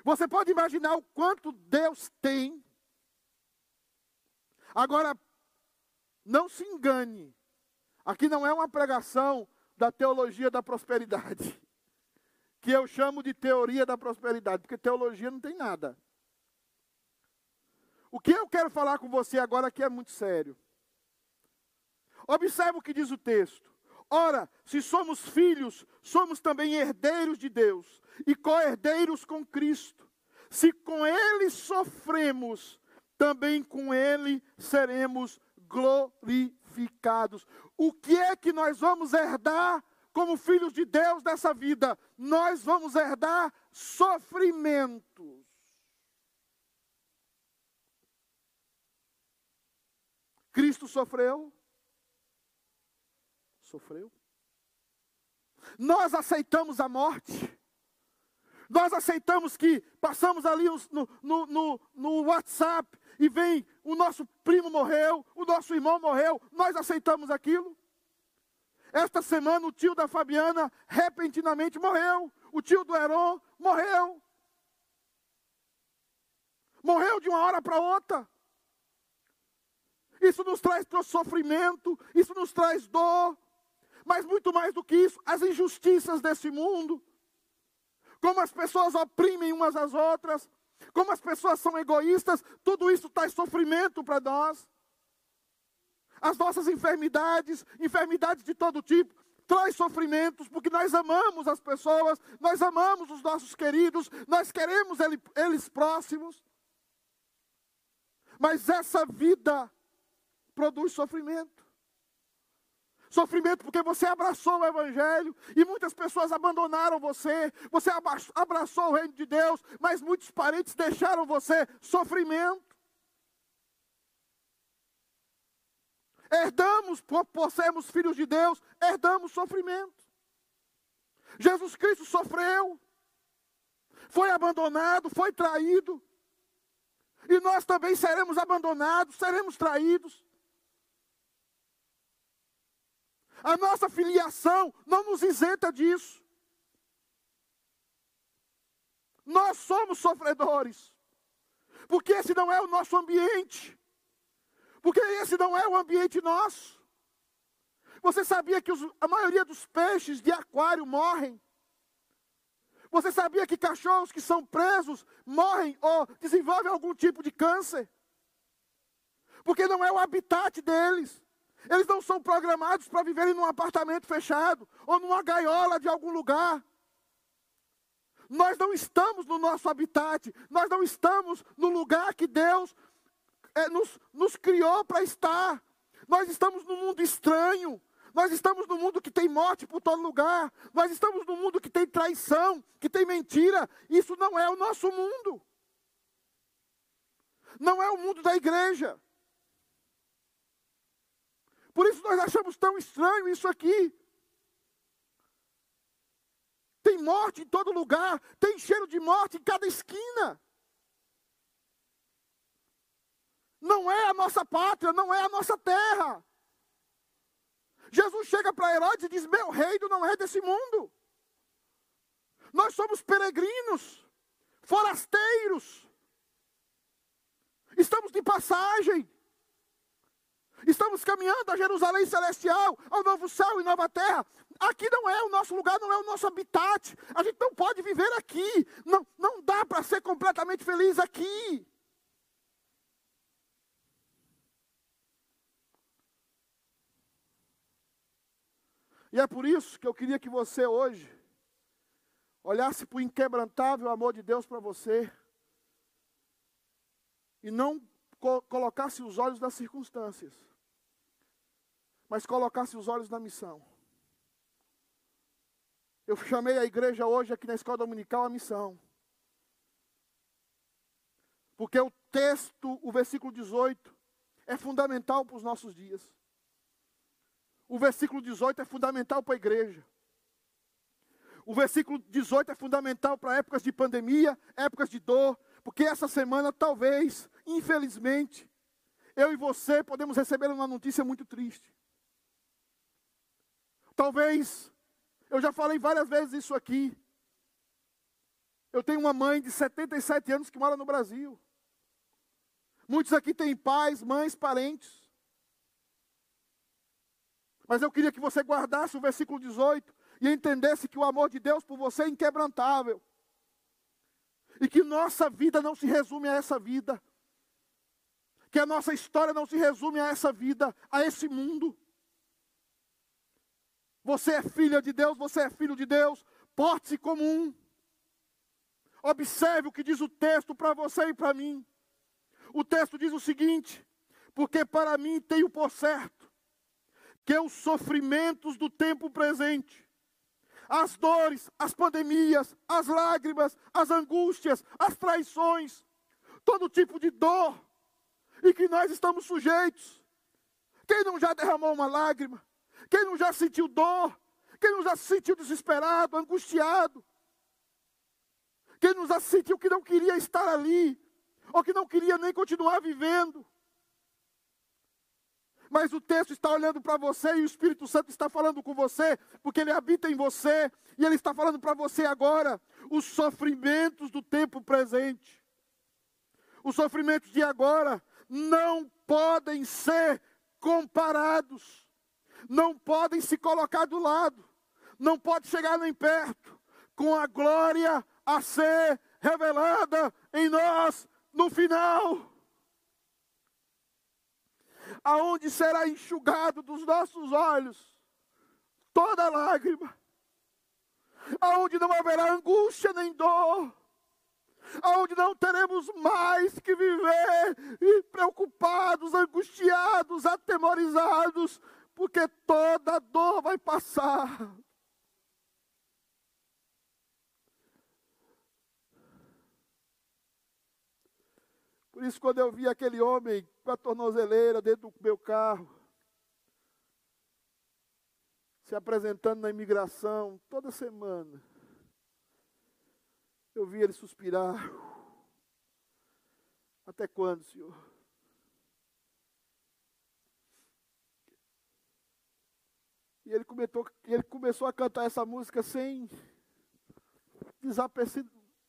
Você pode imaginar o quanto Deus tem. Agora, não se engane. Aqui não é uma pregação da teologia da prosperidade, que eu chamo de teoria da prosperidade, porque teologia não tem nada. O que eu quero falar com você agora aqui é muito sério. Observe o que diz o texto. Ora, se somos filhos, somos também herdeiros de Deus e co-herdeiros com Cristo. Se com Ele sofremos, também com Ele seremos glorificados. O que é que nós vamos herdar como filhos de Deus dessa vida? Nós vamos herdar sofrimentos. Cristo sofreu? Sofreu. Nós aceitamos a morte. Nós aceitamos que passamos ali no, no, no, no WhatsApp e vem o nosso primo morreu, o nosso irmão morreu, nós aceitamos aquilo. Esta semana o tio da Fabiana repentinamente morreu, o tio do Heron morreu. Morreu de uma hora para outra. Isso nos traz sofrimento, isso nos traz dor, mas muito mais do que isso, as injustiças desse mundo, como as pessoas oprimem umas às outras, como as pessoas são egoístas, tudo isso traz sofrimento para nós. As nossas enfermidades, enfermidades de todo tipo, traz sofrimentos, porque nós amamos as pessoas, nós amamos os nossos queridos, nós queremos eles próximos. Mas essa vida produz sofrimento. Sofrimento porque você abraçou o Evangelho e muitas pessoas abandonaram você. Você abraçou o reino de Deus, mas muitos parentes deixaram você. Sofrimento. Herdamos, por sermos filhos de Deus, herdamos sofrimento. Jesus Cristo sofreu, foi abandonado, foi traído. E nós também seremos abandonados, seremos traídos. A nossa filiação não nos isenta disso. Nós somos sofredores. Porque esse não é o nosso ambiente. Porque esse não é o ambiente nosso. Você sabia que os, a maioria dos peixes de aquário morrem? Você sabia que cachorros que são presos morrem ou desenvolvem algum tipo de câncer? Porque não é o habitat deles. Eles não são programados para viverem num apartamento fechado ou numa gaiola de algum lugar. Nós não estamos no nosso habitat, nós não estamos no lugar que Deus é, nos, nos criou para estar. Nós estamos num mundo estranho, nós estamos num mundo que tem morte por todo lugar, nós estamos num mundo que tem traição, que tem mentira. Isso não é o nosso mundo. Não é o mundo da igreja. Por isso nós achamos tão estranho isso aqui. Tem morte em todo lugar, tem cheiro de morte em cada esquina. Não é a nossa pátria, não é a nossa terra. Jesus chega para Herodes e diz: Meu reino não é desse mundo. Nós somos peregrinos, forasteiros, estamos de passagem. Estamos caminhando a Jerusalém celestial, ao novo céu e nova terra. Aqui não é o nosso lugar, não é o nosso habitat. A gente não pode viver aqui. Não, não dá para ser completamente feliz aqui. E é por isso que eu queria que você hoje olhasse para o inquebrantável amor de Deus para você e não co colocasse os olhos nas circunstâncias mas colocasse os olhos na missão. Eu chamei a igreja hoje aqui na escola dominical a missão. Porque o texto, o versículo 18, é fundamental para os nossos dias. O versículo 18 é fundamental para a igreja. O versículo 18 é fundamental para épocas de pandemia, épocas de dor, porque essa semana, talvez, infelizmente, eu e você podemos receber uma notícia muito triste. Talvez, eu já falei várias vezes isso aqui. Eu tenho uma mãe de 77 anos que mora no Brasil. Muitos aqui têm pais, mães, parentes. Mas eu queria que você guardasse o versículo 18 e entendesse que o amor de Deus por você é inquebrantável. E que nossa vida não se resume a essa vida. Que a nossa história não se resume a essa vida, a esse mundo. Você é filha de Deus, você é filho de Deus, porte-se como um. Observe o que diz o texto para você e para mim. O texto diz o seguinte: porque para mim tenho por certo que os sofrimentos do tempo presente, as dores, as pandemias, as lágrimas, as angústias, as traições, todo tipo de dor, e que nós estamos sujeitos. Quem não já derramou uma lágrima? Quem não já sentiu dor? Quem não já se sentiu desesperado, angustiado? Quem não já sentiu que não queria estar ali? Ou que não queria nem continuar vivendo? Mas o texto está olhando para você e o Espírito Santo está falando com você, porque ele habita em você e ele está falando para você agora os sofrimentos do tempo presente. Os sofrimentos de agora não podem ser comparados, não podem se colocar do lado, não pode chegar nem perto com a glória a ser revelada em nós no final. Aonde será enxugado dos nossos olhos toda lágrima, aonde não haverá angústia nem dor, aonde não teremos mais que viver preocupados, angustiados, atemorizados, porque toda dor vai passar. Por isso, quando eu vi aquele homem com a tornozeleira dentro do meu carro, se apresentando na imigração toda semana, eu vi ele suspirar. Até quando, Senhor? E ele, ele começou a cantar essa música sem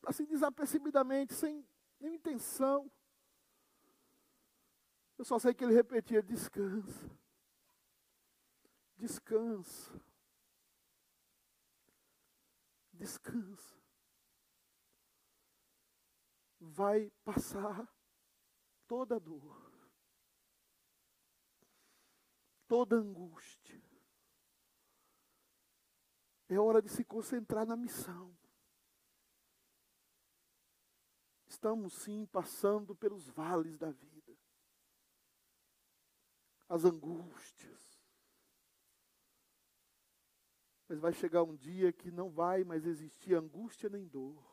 assim desapercebidamente, sem nenhuma intenção. Eu só sei que ele repetia: descansa, descansa, descansa vai passar toda dor, toda angústia. É hora de se concentrar na missão. Estamos sim passando pelos vales da vida, as angústias. Mas vai chegar um dia que não vai mais existir angústia nem dor.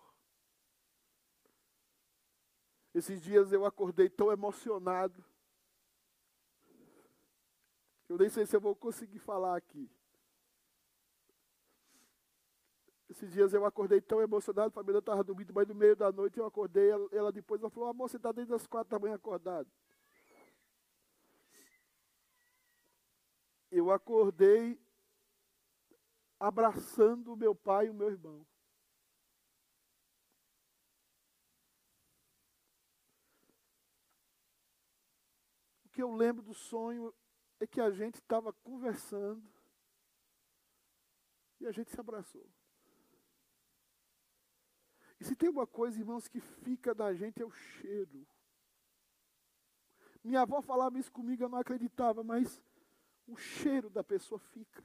Esses dias eu acordei tão emocionado. Eu nem sei se eu vou conseguir falar aqui. Esses dias eu acordei tão emocionado, a família estava dormindo, mas no meio da noite eu acordei, ela, ela depois ela falou, amor, você está desde as quatro da manhã acordado. Eu acordei abraçando o meu pai e o meu irmão. Que eu lembro do sonho é que a gente estava conversando e a gente se abraçou. E se tem uma coisa, irmãos, que fica da gente é o cheiro. Minha avó falava isso comigo, eu não acreditava, mas o cheiro da pessoa fica.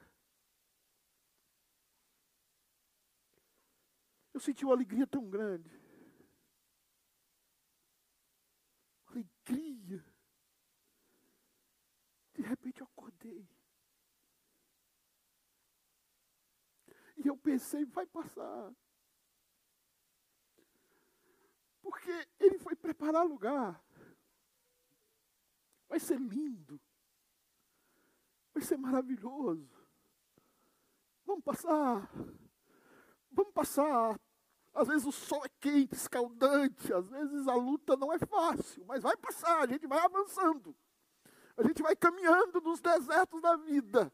Eu senti uma alegria tão grande. Alegria. De repente eu acordei. E eu pensei, vai passar. Porque ele foi preparar lugar. Vai ser lindo. Vai ser maravilhoso. Vamos passar. Vamos passar. Às vezes o sol é quente, escaldante, às vezes a luta não é fácil, mas vai passar, a gente vai avançando. A gente vai caminhando nos desertos da vida.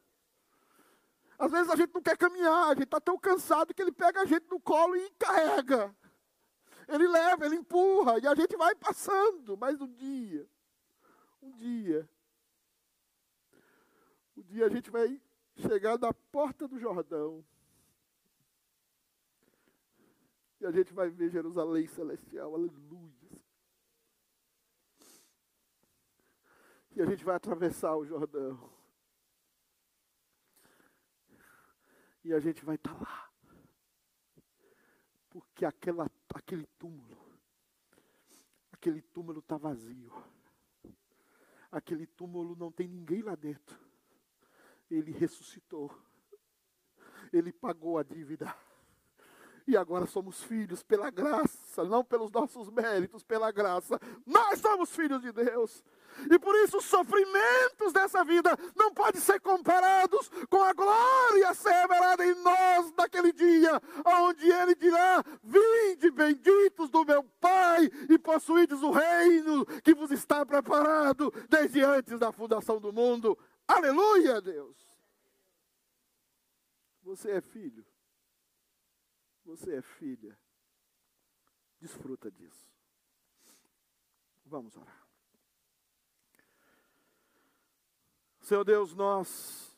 Às vezes a gente não quer caminhar, a gente está tão cansado que ele pega a gente no colo e carrega. Ele leva, ele empurra, e a gente vai passando. Mas um dia, um dia, um dia a gente vai chegar na porta do Jordão. E a gente vai ver Jerusalém celestial, aleluia. E a gente vai atravessar o Jordão. E a gente vai estar tá lá. Porque aquela, aquele túmulo, aquele túmulo está vazio. Aquele túmulo não tem ninguém lá dentro. Ele ressuscitou. Ele pagou a dívida. E agora somos filhos pela graça, não pelos nossos méritos, pela graça. Nós somos filhos de Deus. E por isso os sofrimentos dessa vida não podem ser comparados com a glória ser revelada em nós naquele dia, onde ele dirá: Vinde, benditos do meu Pai, e possuídes o reino que vos está preparado desde antes da fundação do mundo. Aleluia, Deus! Você é filho. Você é filha. Desfruta disso. Vamos orar. Senhor Deus, nós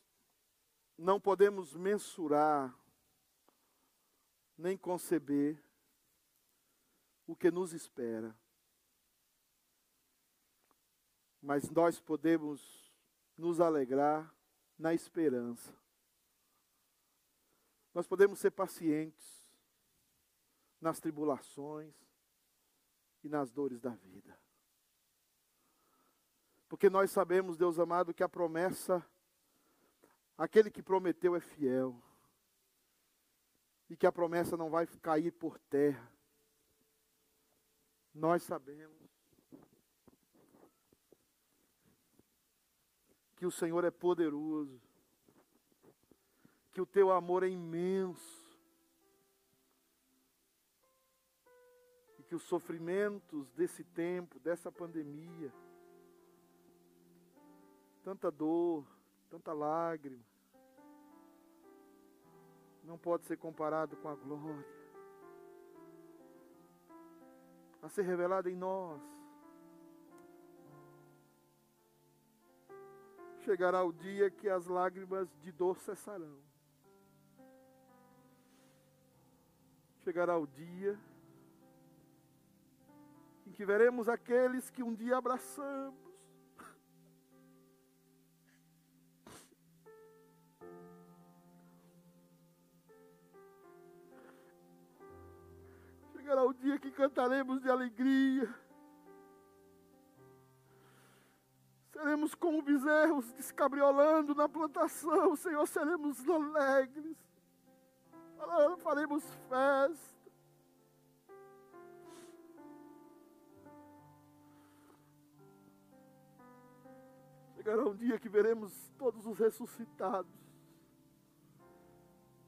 não podemos mensurar, nem conceber o que nos espera. Mas nós podemos nos alegrar na esperança. Nós podemos ser pacientes nas tribulações e nas dores da vida. Porque nós sabemos, Deus amado, que a promessa, aquele que prometeu é fiel. E que a promessa não vai cair por terra. Nós sabemos que o Senhor é poderoso, que o teu amor é imenso, que os sofrimentos desse tempo, dessa pandemia, tanta dor, tanta lágrima, não pode ser comparado com a glória a ser revelada em nós. Chegará o dia que as lágrimas de dor cessarão. Chegará o dia em que veremos aqueles que um dia abraçamos Chegará o dia que cantaremos de alegria. Seremos como bezerros descabriolando na plantação, Senhor, seremos alegres. Faremos festa. Chegará um dia que veremos todos os ressuscitados,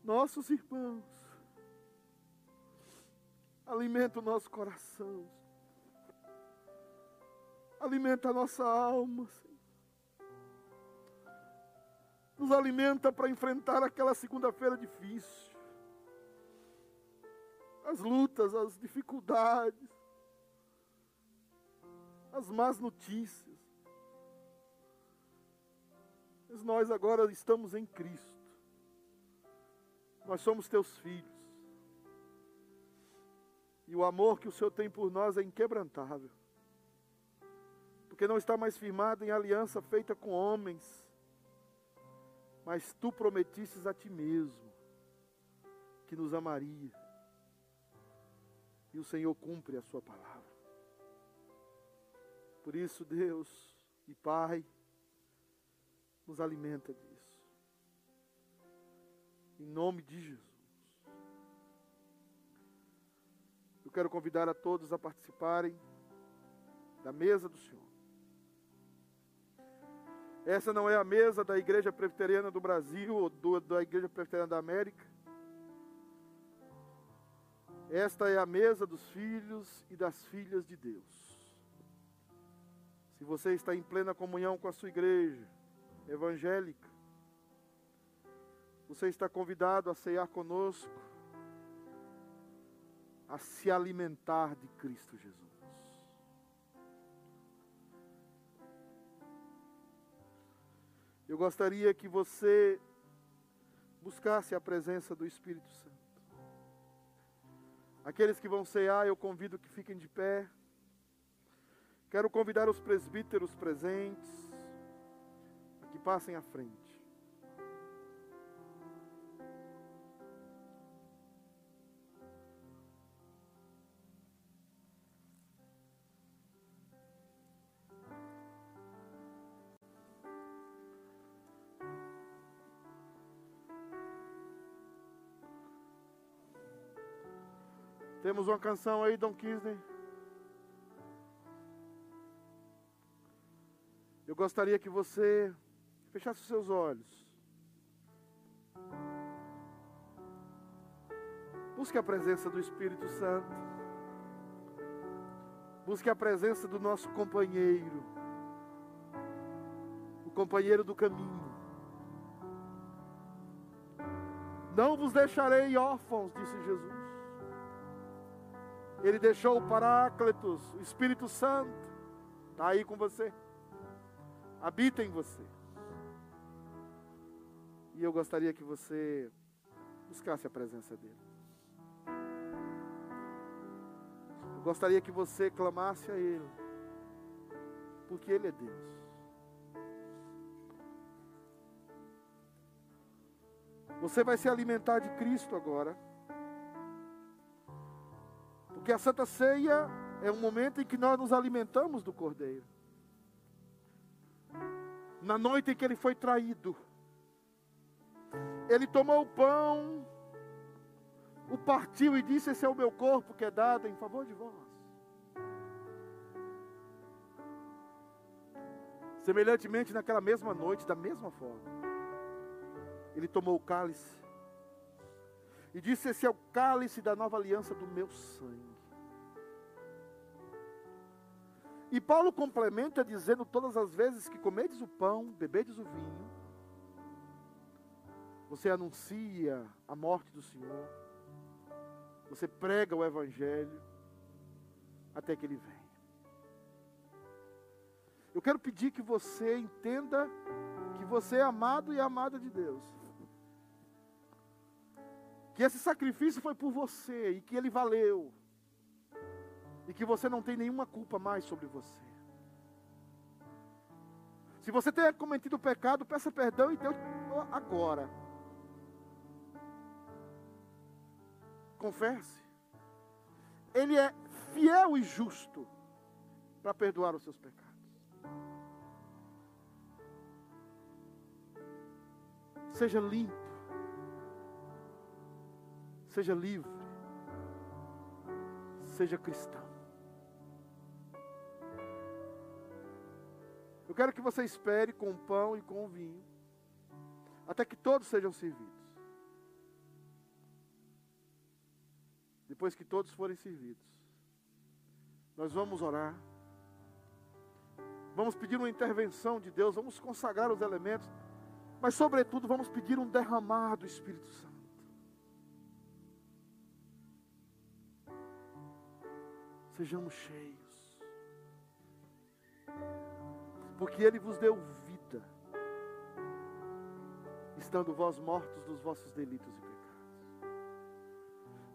nossos irmãos, Alimenta o nosso coração. Alimenta a nossa alma, Senhor. Nos alimenta para enfrentar aquela segunda-feira difícil. As lutas, as dificuldades, as más notícias. Mas nós agora estamos em Cristo. Nós somos teus filhos. E o amor que o Senhor tem por nós é inquebrantável. Porque não está mais firmado em aliança feita com homens, mas tu prometisses a ti mesmo que nos amaria. E o Senhor cumpre a sua palavra. Por isso, Deus e Pai, nos alimenta disso. Em nome de Jesus. Quero convidar a todos a participarem da mesa do Senhor. Essa não é a mesa da Igreja Presbiteriana do Brasil ou do, da Igreja Presbiteriana da América. Esta é a mesa dos filhos e das filhas de Deus. Se você está em plena comunhão com a sua igreja evangélica, você está convidado a ceiar conosco a se alimentar de Cristo Jesus. Eu gostaria que você buscasse a presença do Espírito Santo. Aqueles que vão cear, eu convido que fiquem de pé. Quero convidar os presbíteros presentes. que passem à frente. Temos uma canção aí, Dom Kisney. Eu gostaria que você fechasse os seus olhos. Busque a presença do Espírito Santo. Busque a presença do nosso companheiro. O companheiro do caminho. Não vos deixarei órfãos, disse Jesus. Ele deixou o Paráclitos, o Espírito Santo, está aí com você, habita em você. E eu gostaria que você buscasse a presença dele. Eu gostaria que você clamasse a Ele, porque Ele é Deus. Você vai se alimentar de Cristo agora. Porque a Santa Ceia é um momento em que nós nos alimentamos do Cordeiro. Na noite em que ele foi traído, ele tomou o pão, o partiu e disse: Esse é o meu corpo que é dado em favor de vós. Semelhantemente, naquela mesma noite, da mesma forma, ele tomou o cálice e disse: Esse é o cálice da nova aliança do meu sangue. E Paulo complementa dizendo todas as vezes que comedes o pão, bebedes o vinho, você anuncia a morte do Senhor, você prega o Evangelho até que Ele venha. Eu quero pedir que você entenda que você é amado e amada de Deus. Que esse sacrifício foi por você e que ele valeu e que você não tem nenhuma culpa mais sobre você. Se você tem cometido pecado, peça perdão e Deus agora. Confesse. Ele é fiel e justo para perdoar os seus pecados. Seja limpo. Seja livre. Seja cristão. Eu quero que você espere com pão e com vinho, até que todos sejam servidos. Depois que todos forem servidos, nós vamos orar. Vamos pedir uma intervenção de Deus, vamos consagrar os elementos, mas, sobretudo, vamos pedir um derramar do Espírito Santo. Sejamos cheios porque Ele vos deu vida, estando vós mortos dos vossos delitos e pecados,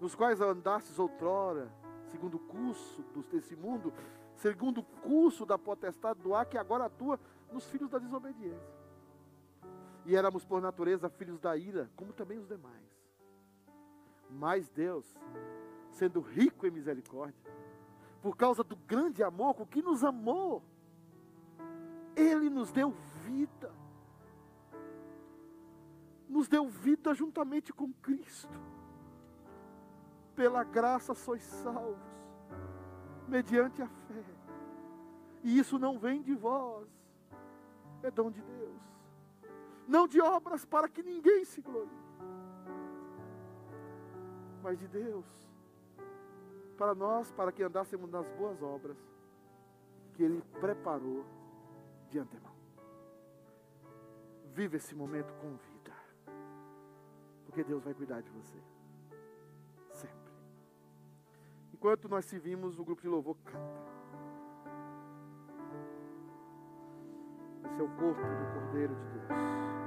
nos quais andastes outrora, segundo o curso desse mundo, segundo o curso da potestade do ar, que agora atua nos filhos da desobediência. E éramos por natureza filhos da ira, como também os demais. Mas Deus, sendo rico em misericórdia, por causa do grande amor com que nos amou, ele nos deu vida. Nos deu vida juntamente com Cristo. Pela graça sois salvos, mediante a fé. E isso não vem de vós, é dom de Deus. Não de obras para que ninguém se glorie, mas de Deus. Para nós, para que andássemos nas boas obras que Ele preparou de antemão. Viva esse momento com vida. Porque Deus vai cuidar de você. Sempre. Enquanto nós servimos, o grupo de louvor canta. Esse é o corpo do Cordeiro de Deus.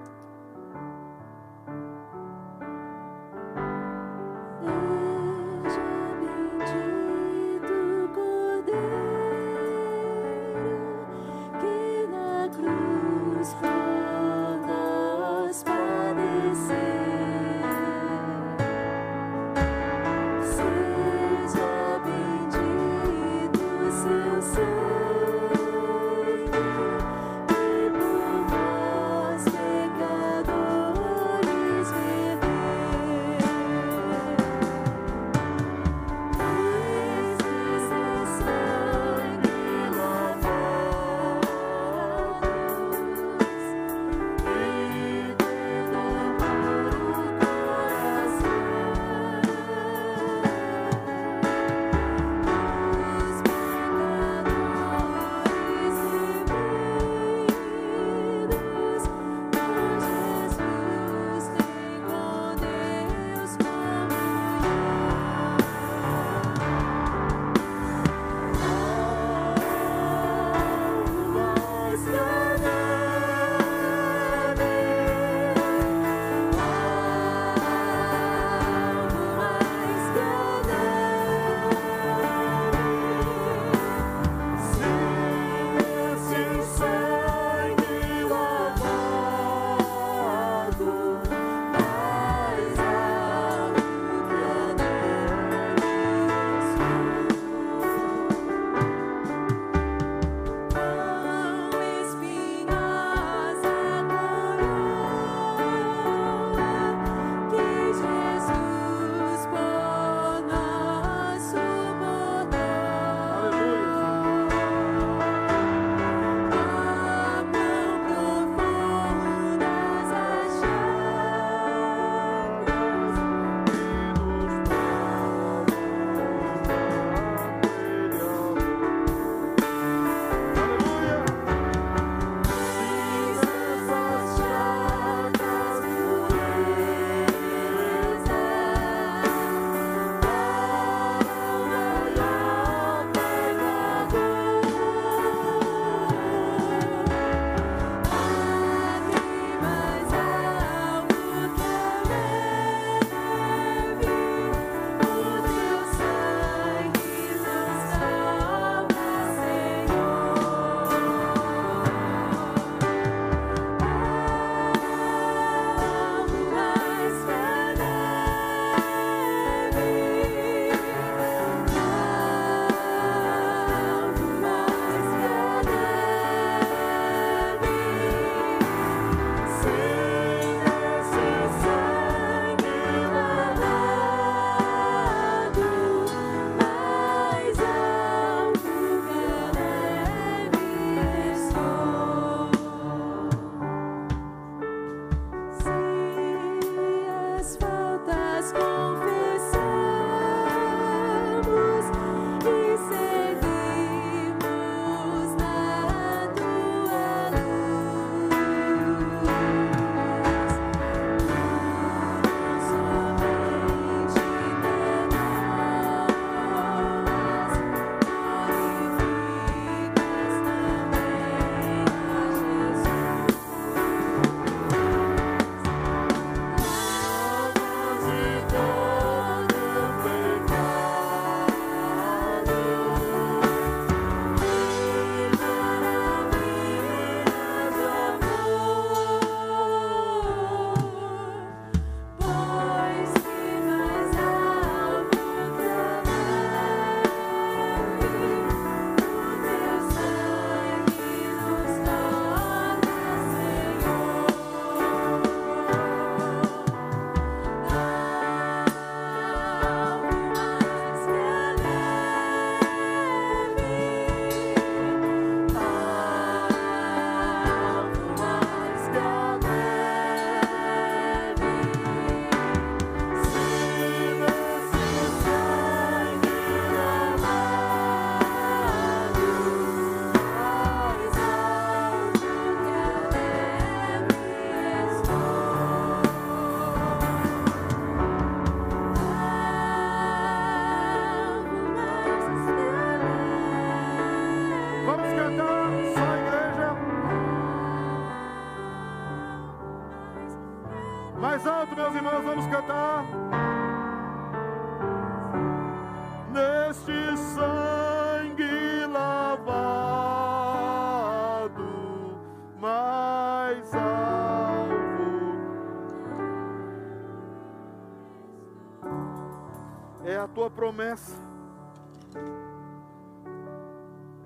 Promessa.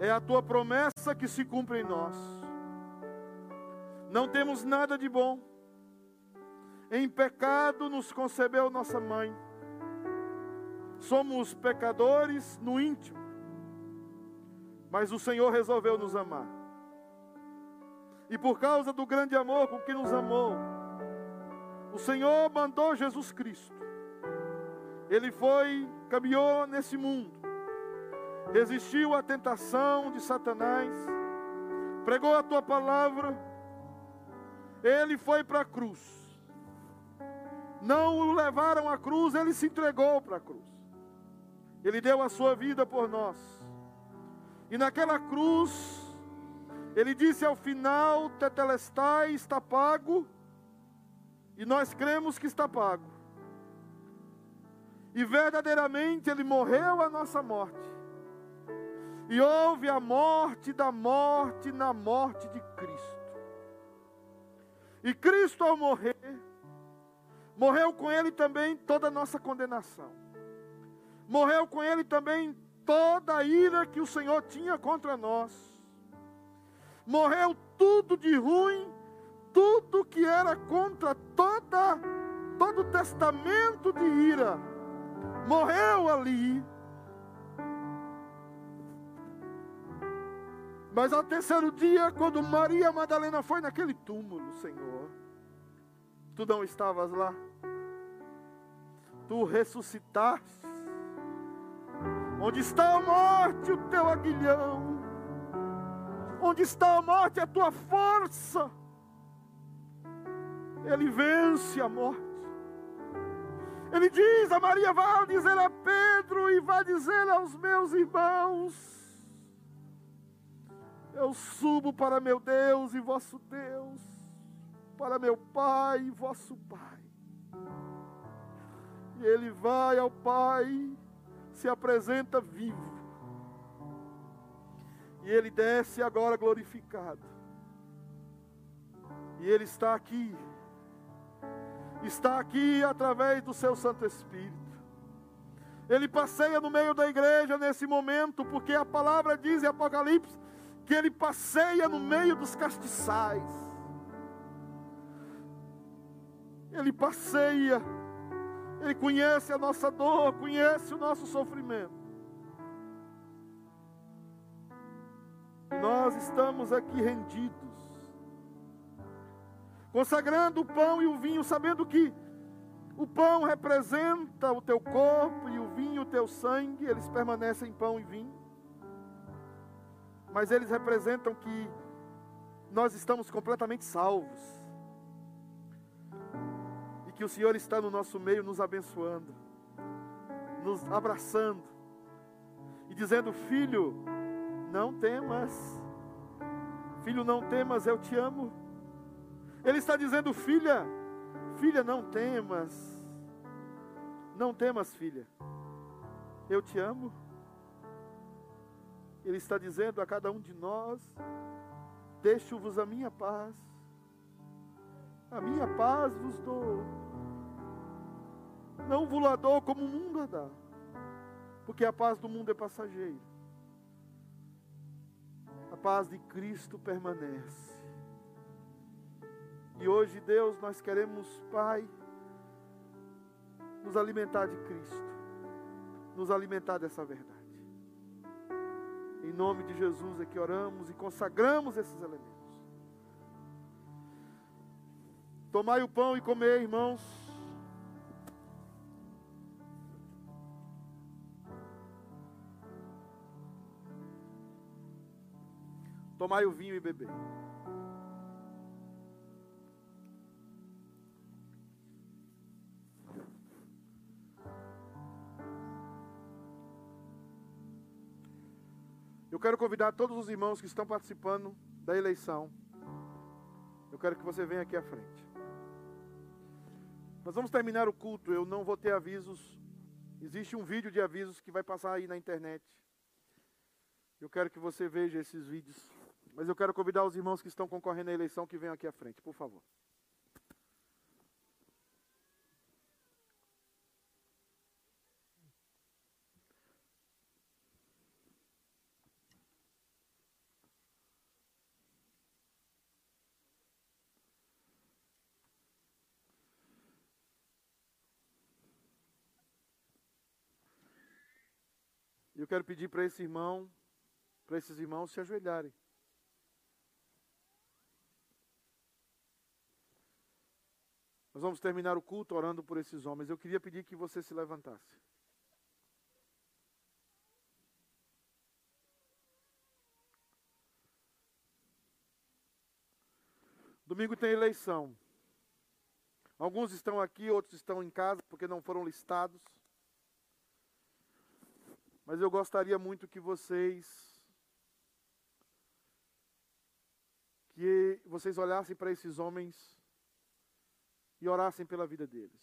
É a tua promessa que se cumpre em nós. Não temos nada de bom em pecado nos concebeu nossa mãe. Somos pecadores no íntimo, mas o Senhor resolveu nos amar. E por causa do grande amor com que nos amou, o Senhor mandou Jesus Cristo. Ele foi, caminhou nesse mundo, resistiu à tentação de Satanás, pregou a tua palavra, ele foi para a cruz não o levaram à cruz, ele se entregou para a cruz. Ele deu a sua vida por nós. E naquela cruz, ele disse ao final: Tetelestai está pago. E nós cremos que está pago. E verdadeiramente ele morreu a nossa morte. E houve a morte da morte na morte de Cristo. E Cristo, ao morrer, Morreu com ele também toda a nossa condenação. Morreu com ele também toda a ira que o Senhor tinha contra nós. Morreu tudo de ruim, tudo que era contra toda todo o testamento de ira. Morreu ali. Mas ao terceiro dia, quando Maria Madalena foi naquele túmulo, Senhor, Tu não estavas lá. Tu ressuscitaste. Onde está a morte, o teu aguilhão? Onde está a morte, a tua força? Ele vence a morte. Ele diz a Maria: vai dizer a Pedro e vai dizer aos meus irmãos: Eu subo para meu Deus e vosso Deus para meu Pai e vosso Pai. E ele vai ao Pai, se apresenta vivo. E ele desce agora glorificado. E ele está aqui. Está aqui através do seu Santo Espírito. Ele passeia no meio da igreja nesse momento, porque a palavra diz em Apocalipse que ele passeia no meio dos castiçais. Ele passeia, Ele conhece a nossa dor, conhece o nosso sofrimento. Nós estamos aqui rendidos, consagrando o pão e o vinho, sabendo que o pão representa o teu corpo e o vinho o teu sangue, eles permanecem pão e vinho. Mas eles representam que nós estamos completamente salvos que o Senhor está no nosso meio nos abençoando, nos abraçando e dizendo: Filho, não temas, filho, não temas, eu te amo. Ele está dizendo: Filha, filha, não temas, não temas, filha, eu te amo. Ele está dizendo a cada um de nós: Deixo-vos a minha paz, a minha paz vos dou não vulador como o mundo dá, porque a paz do mundo é passageira. A paz de Cristo permanece. E hoje, Deus, nós queremos, Pai, nos alimentar de Cristo, nos alimentar dessa verdade. Em nome de Jesus é que oramos e consagramos esses elementos. Tomai o pão e comer, irmãos. Tomai o vinho e beber. Quero convidar todos os irmãos que estão participando da eleição. Eu quero que você venha aqui à frente. Nós vamos terminar o culto. Eu não vou ter avisos. Existe um vídeo de avisos que vai passar aí na internet. Eu quero que você veja esses vídeos. Mas eu quero convidar os irmãos que estão concorrendo à eleição que venham aqui à frente, por favor. Eu quero pedir para esse irmão, para esses irmãos se ajoelharem. Nós vamos terminar o culto orando por esses homens. Eu queria pedir que você se levantasse. Domingo tem eleição. Alguns estão aqui, outros estão em casa porque não foram listados. Mas eu gostaria muito que vocês que vocês olhassem para esses homens e orassem pela vida deles.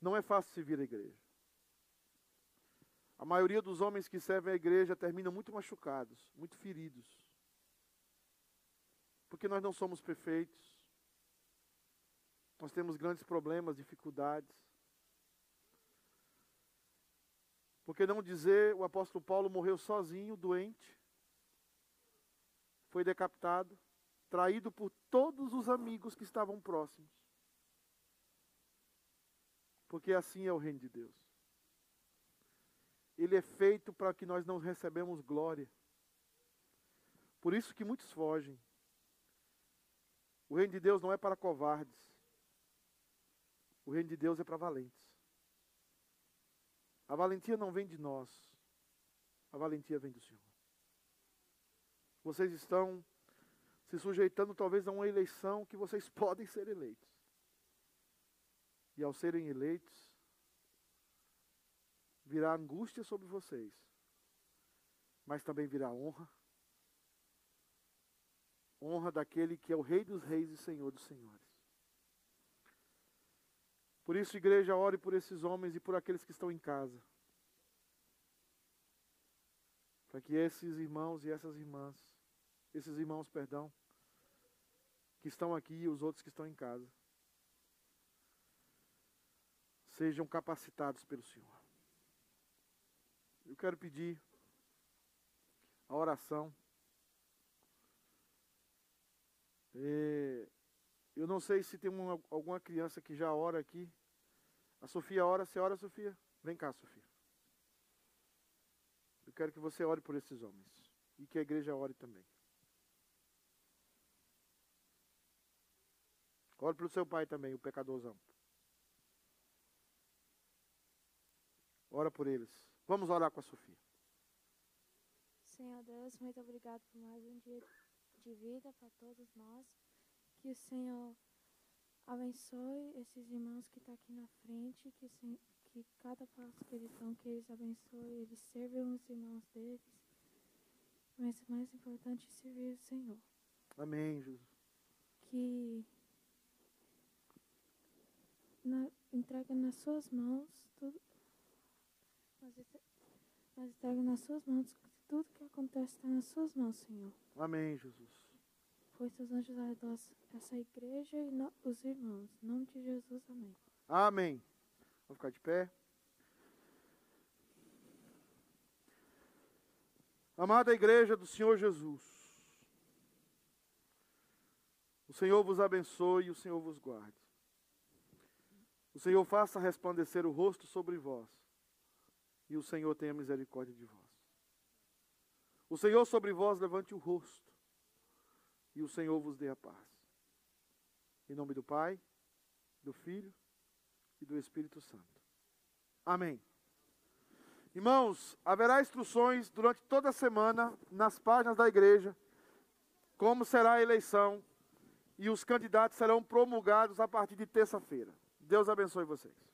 Não é fácil se vir à igreja. A maioria dos homens que servem à igreja terminam muito machucados, muito feridos. Porque nós não somos perfeitos. Nós temos grandes problemas, dificuldades. Porque não dizer, o apóstolo Paulo morreu sozinho, doente, foi decapitado, traído por todos os amigos que estavam próximos. Porque assim é o reino de Deus. Ele é feito para que nós não recebemos glória. Por isso que muitos fogem. O reino de Deus não é para covardes. O reino de Deus é para valentes. A valentia não vem de nós, a valentia vem do Senhor. Vocês estão se sujeitando talvez a uma eleição que vocês podem ser eleitos. E ao serem eleitos, virá angústia sobre vocês, mas também virá honra. Honra daquele que é o Rei dos Reis e Senhor dos Senhores. Por isso, igreja, ore por esses homens e por aqueles que estão em casa. Para que esses irmãos e essas irmãs, esses irmãos, perdão, que estão aqui e os outros que estão em casa, sejam capacitados pelo Senhor. Eu quero pedir a oração. É, eu não sei se tem uma, alguma criança que já ora aqui. A Sofia ora, você ora, Sofia? Vem cá, Sofia. Eu quero que você ore por esses homens. E que a igreja ore também. Ore pelo seu pai também, o pecadorzão. Ora por eles. Vamos orar com a Sofia. Senhor Deus, muito obrigado por mais um dia de vida para todos nós. Que o Senhor Abençoe esses irmãos que estão tá aqui na frente, que, que cada passo que eles dão, que eles abençoem, eles servam os irmãos deles. Mas o mais importante é servir o Senhor. Amém, Jesus. Que na, entrega nas suas mãos tudo. Nós, nós entrega nas suas mãos tudo que acontece está nas suas mãos, Senhor. Amém, Jesus. Foi seus anjos ao redor essa igreja e no, os irmãos. Em nome de Jesus, amém. Amém. Vamos ficar de pé. Amada igreja do Senhor Jesus, o Senhor vos abençoe e o Senhor vos guarde. O Senhor faça resplandecer o rosto sobre vós e o Senhor tenha misericórdia de vós. O Senhor sobre vós levante o rosto e o Senhor vos dê a paz. Em nome do Pai, do Filho e do Espírito Santo. Amém. Irmãos, haverá instruções durante toda a semana nas páginas da igreja como será a eleição e os candidatos serão promulgados a partir de terça-feira. Deus abençoe vocês.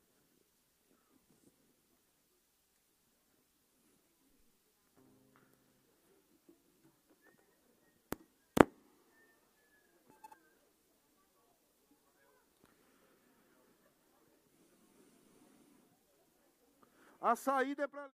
A saída é para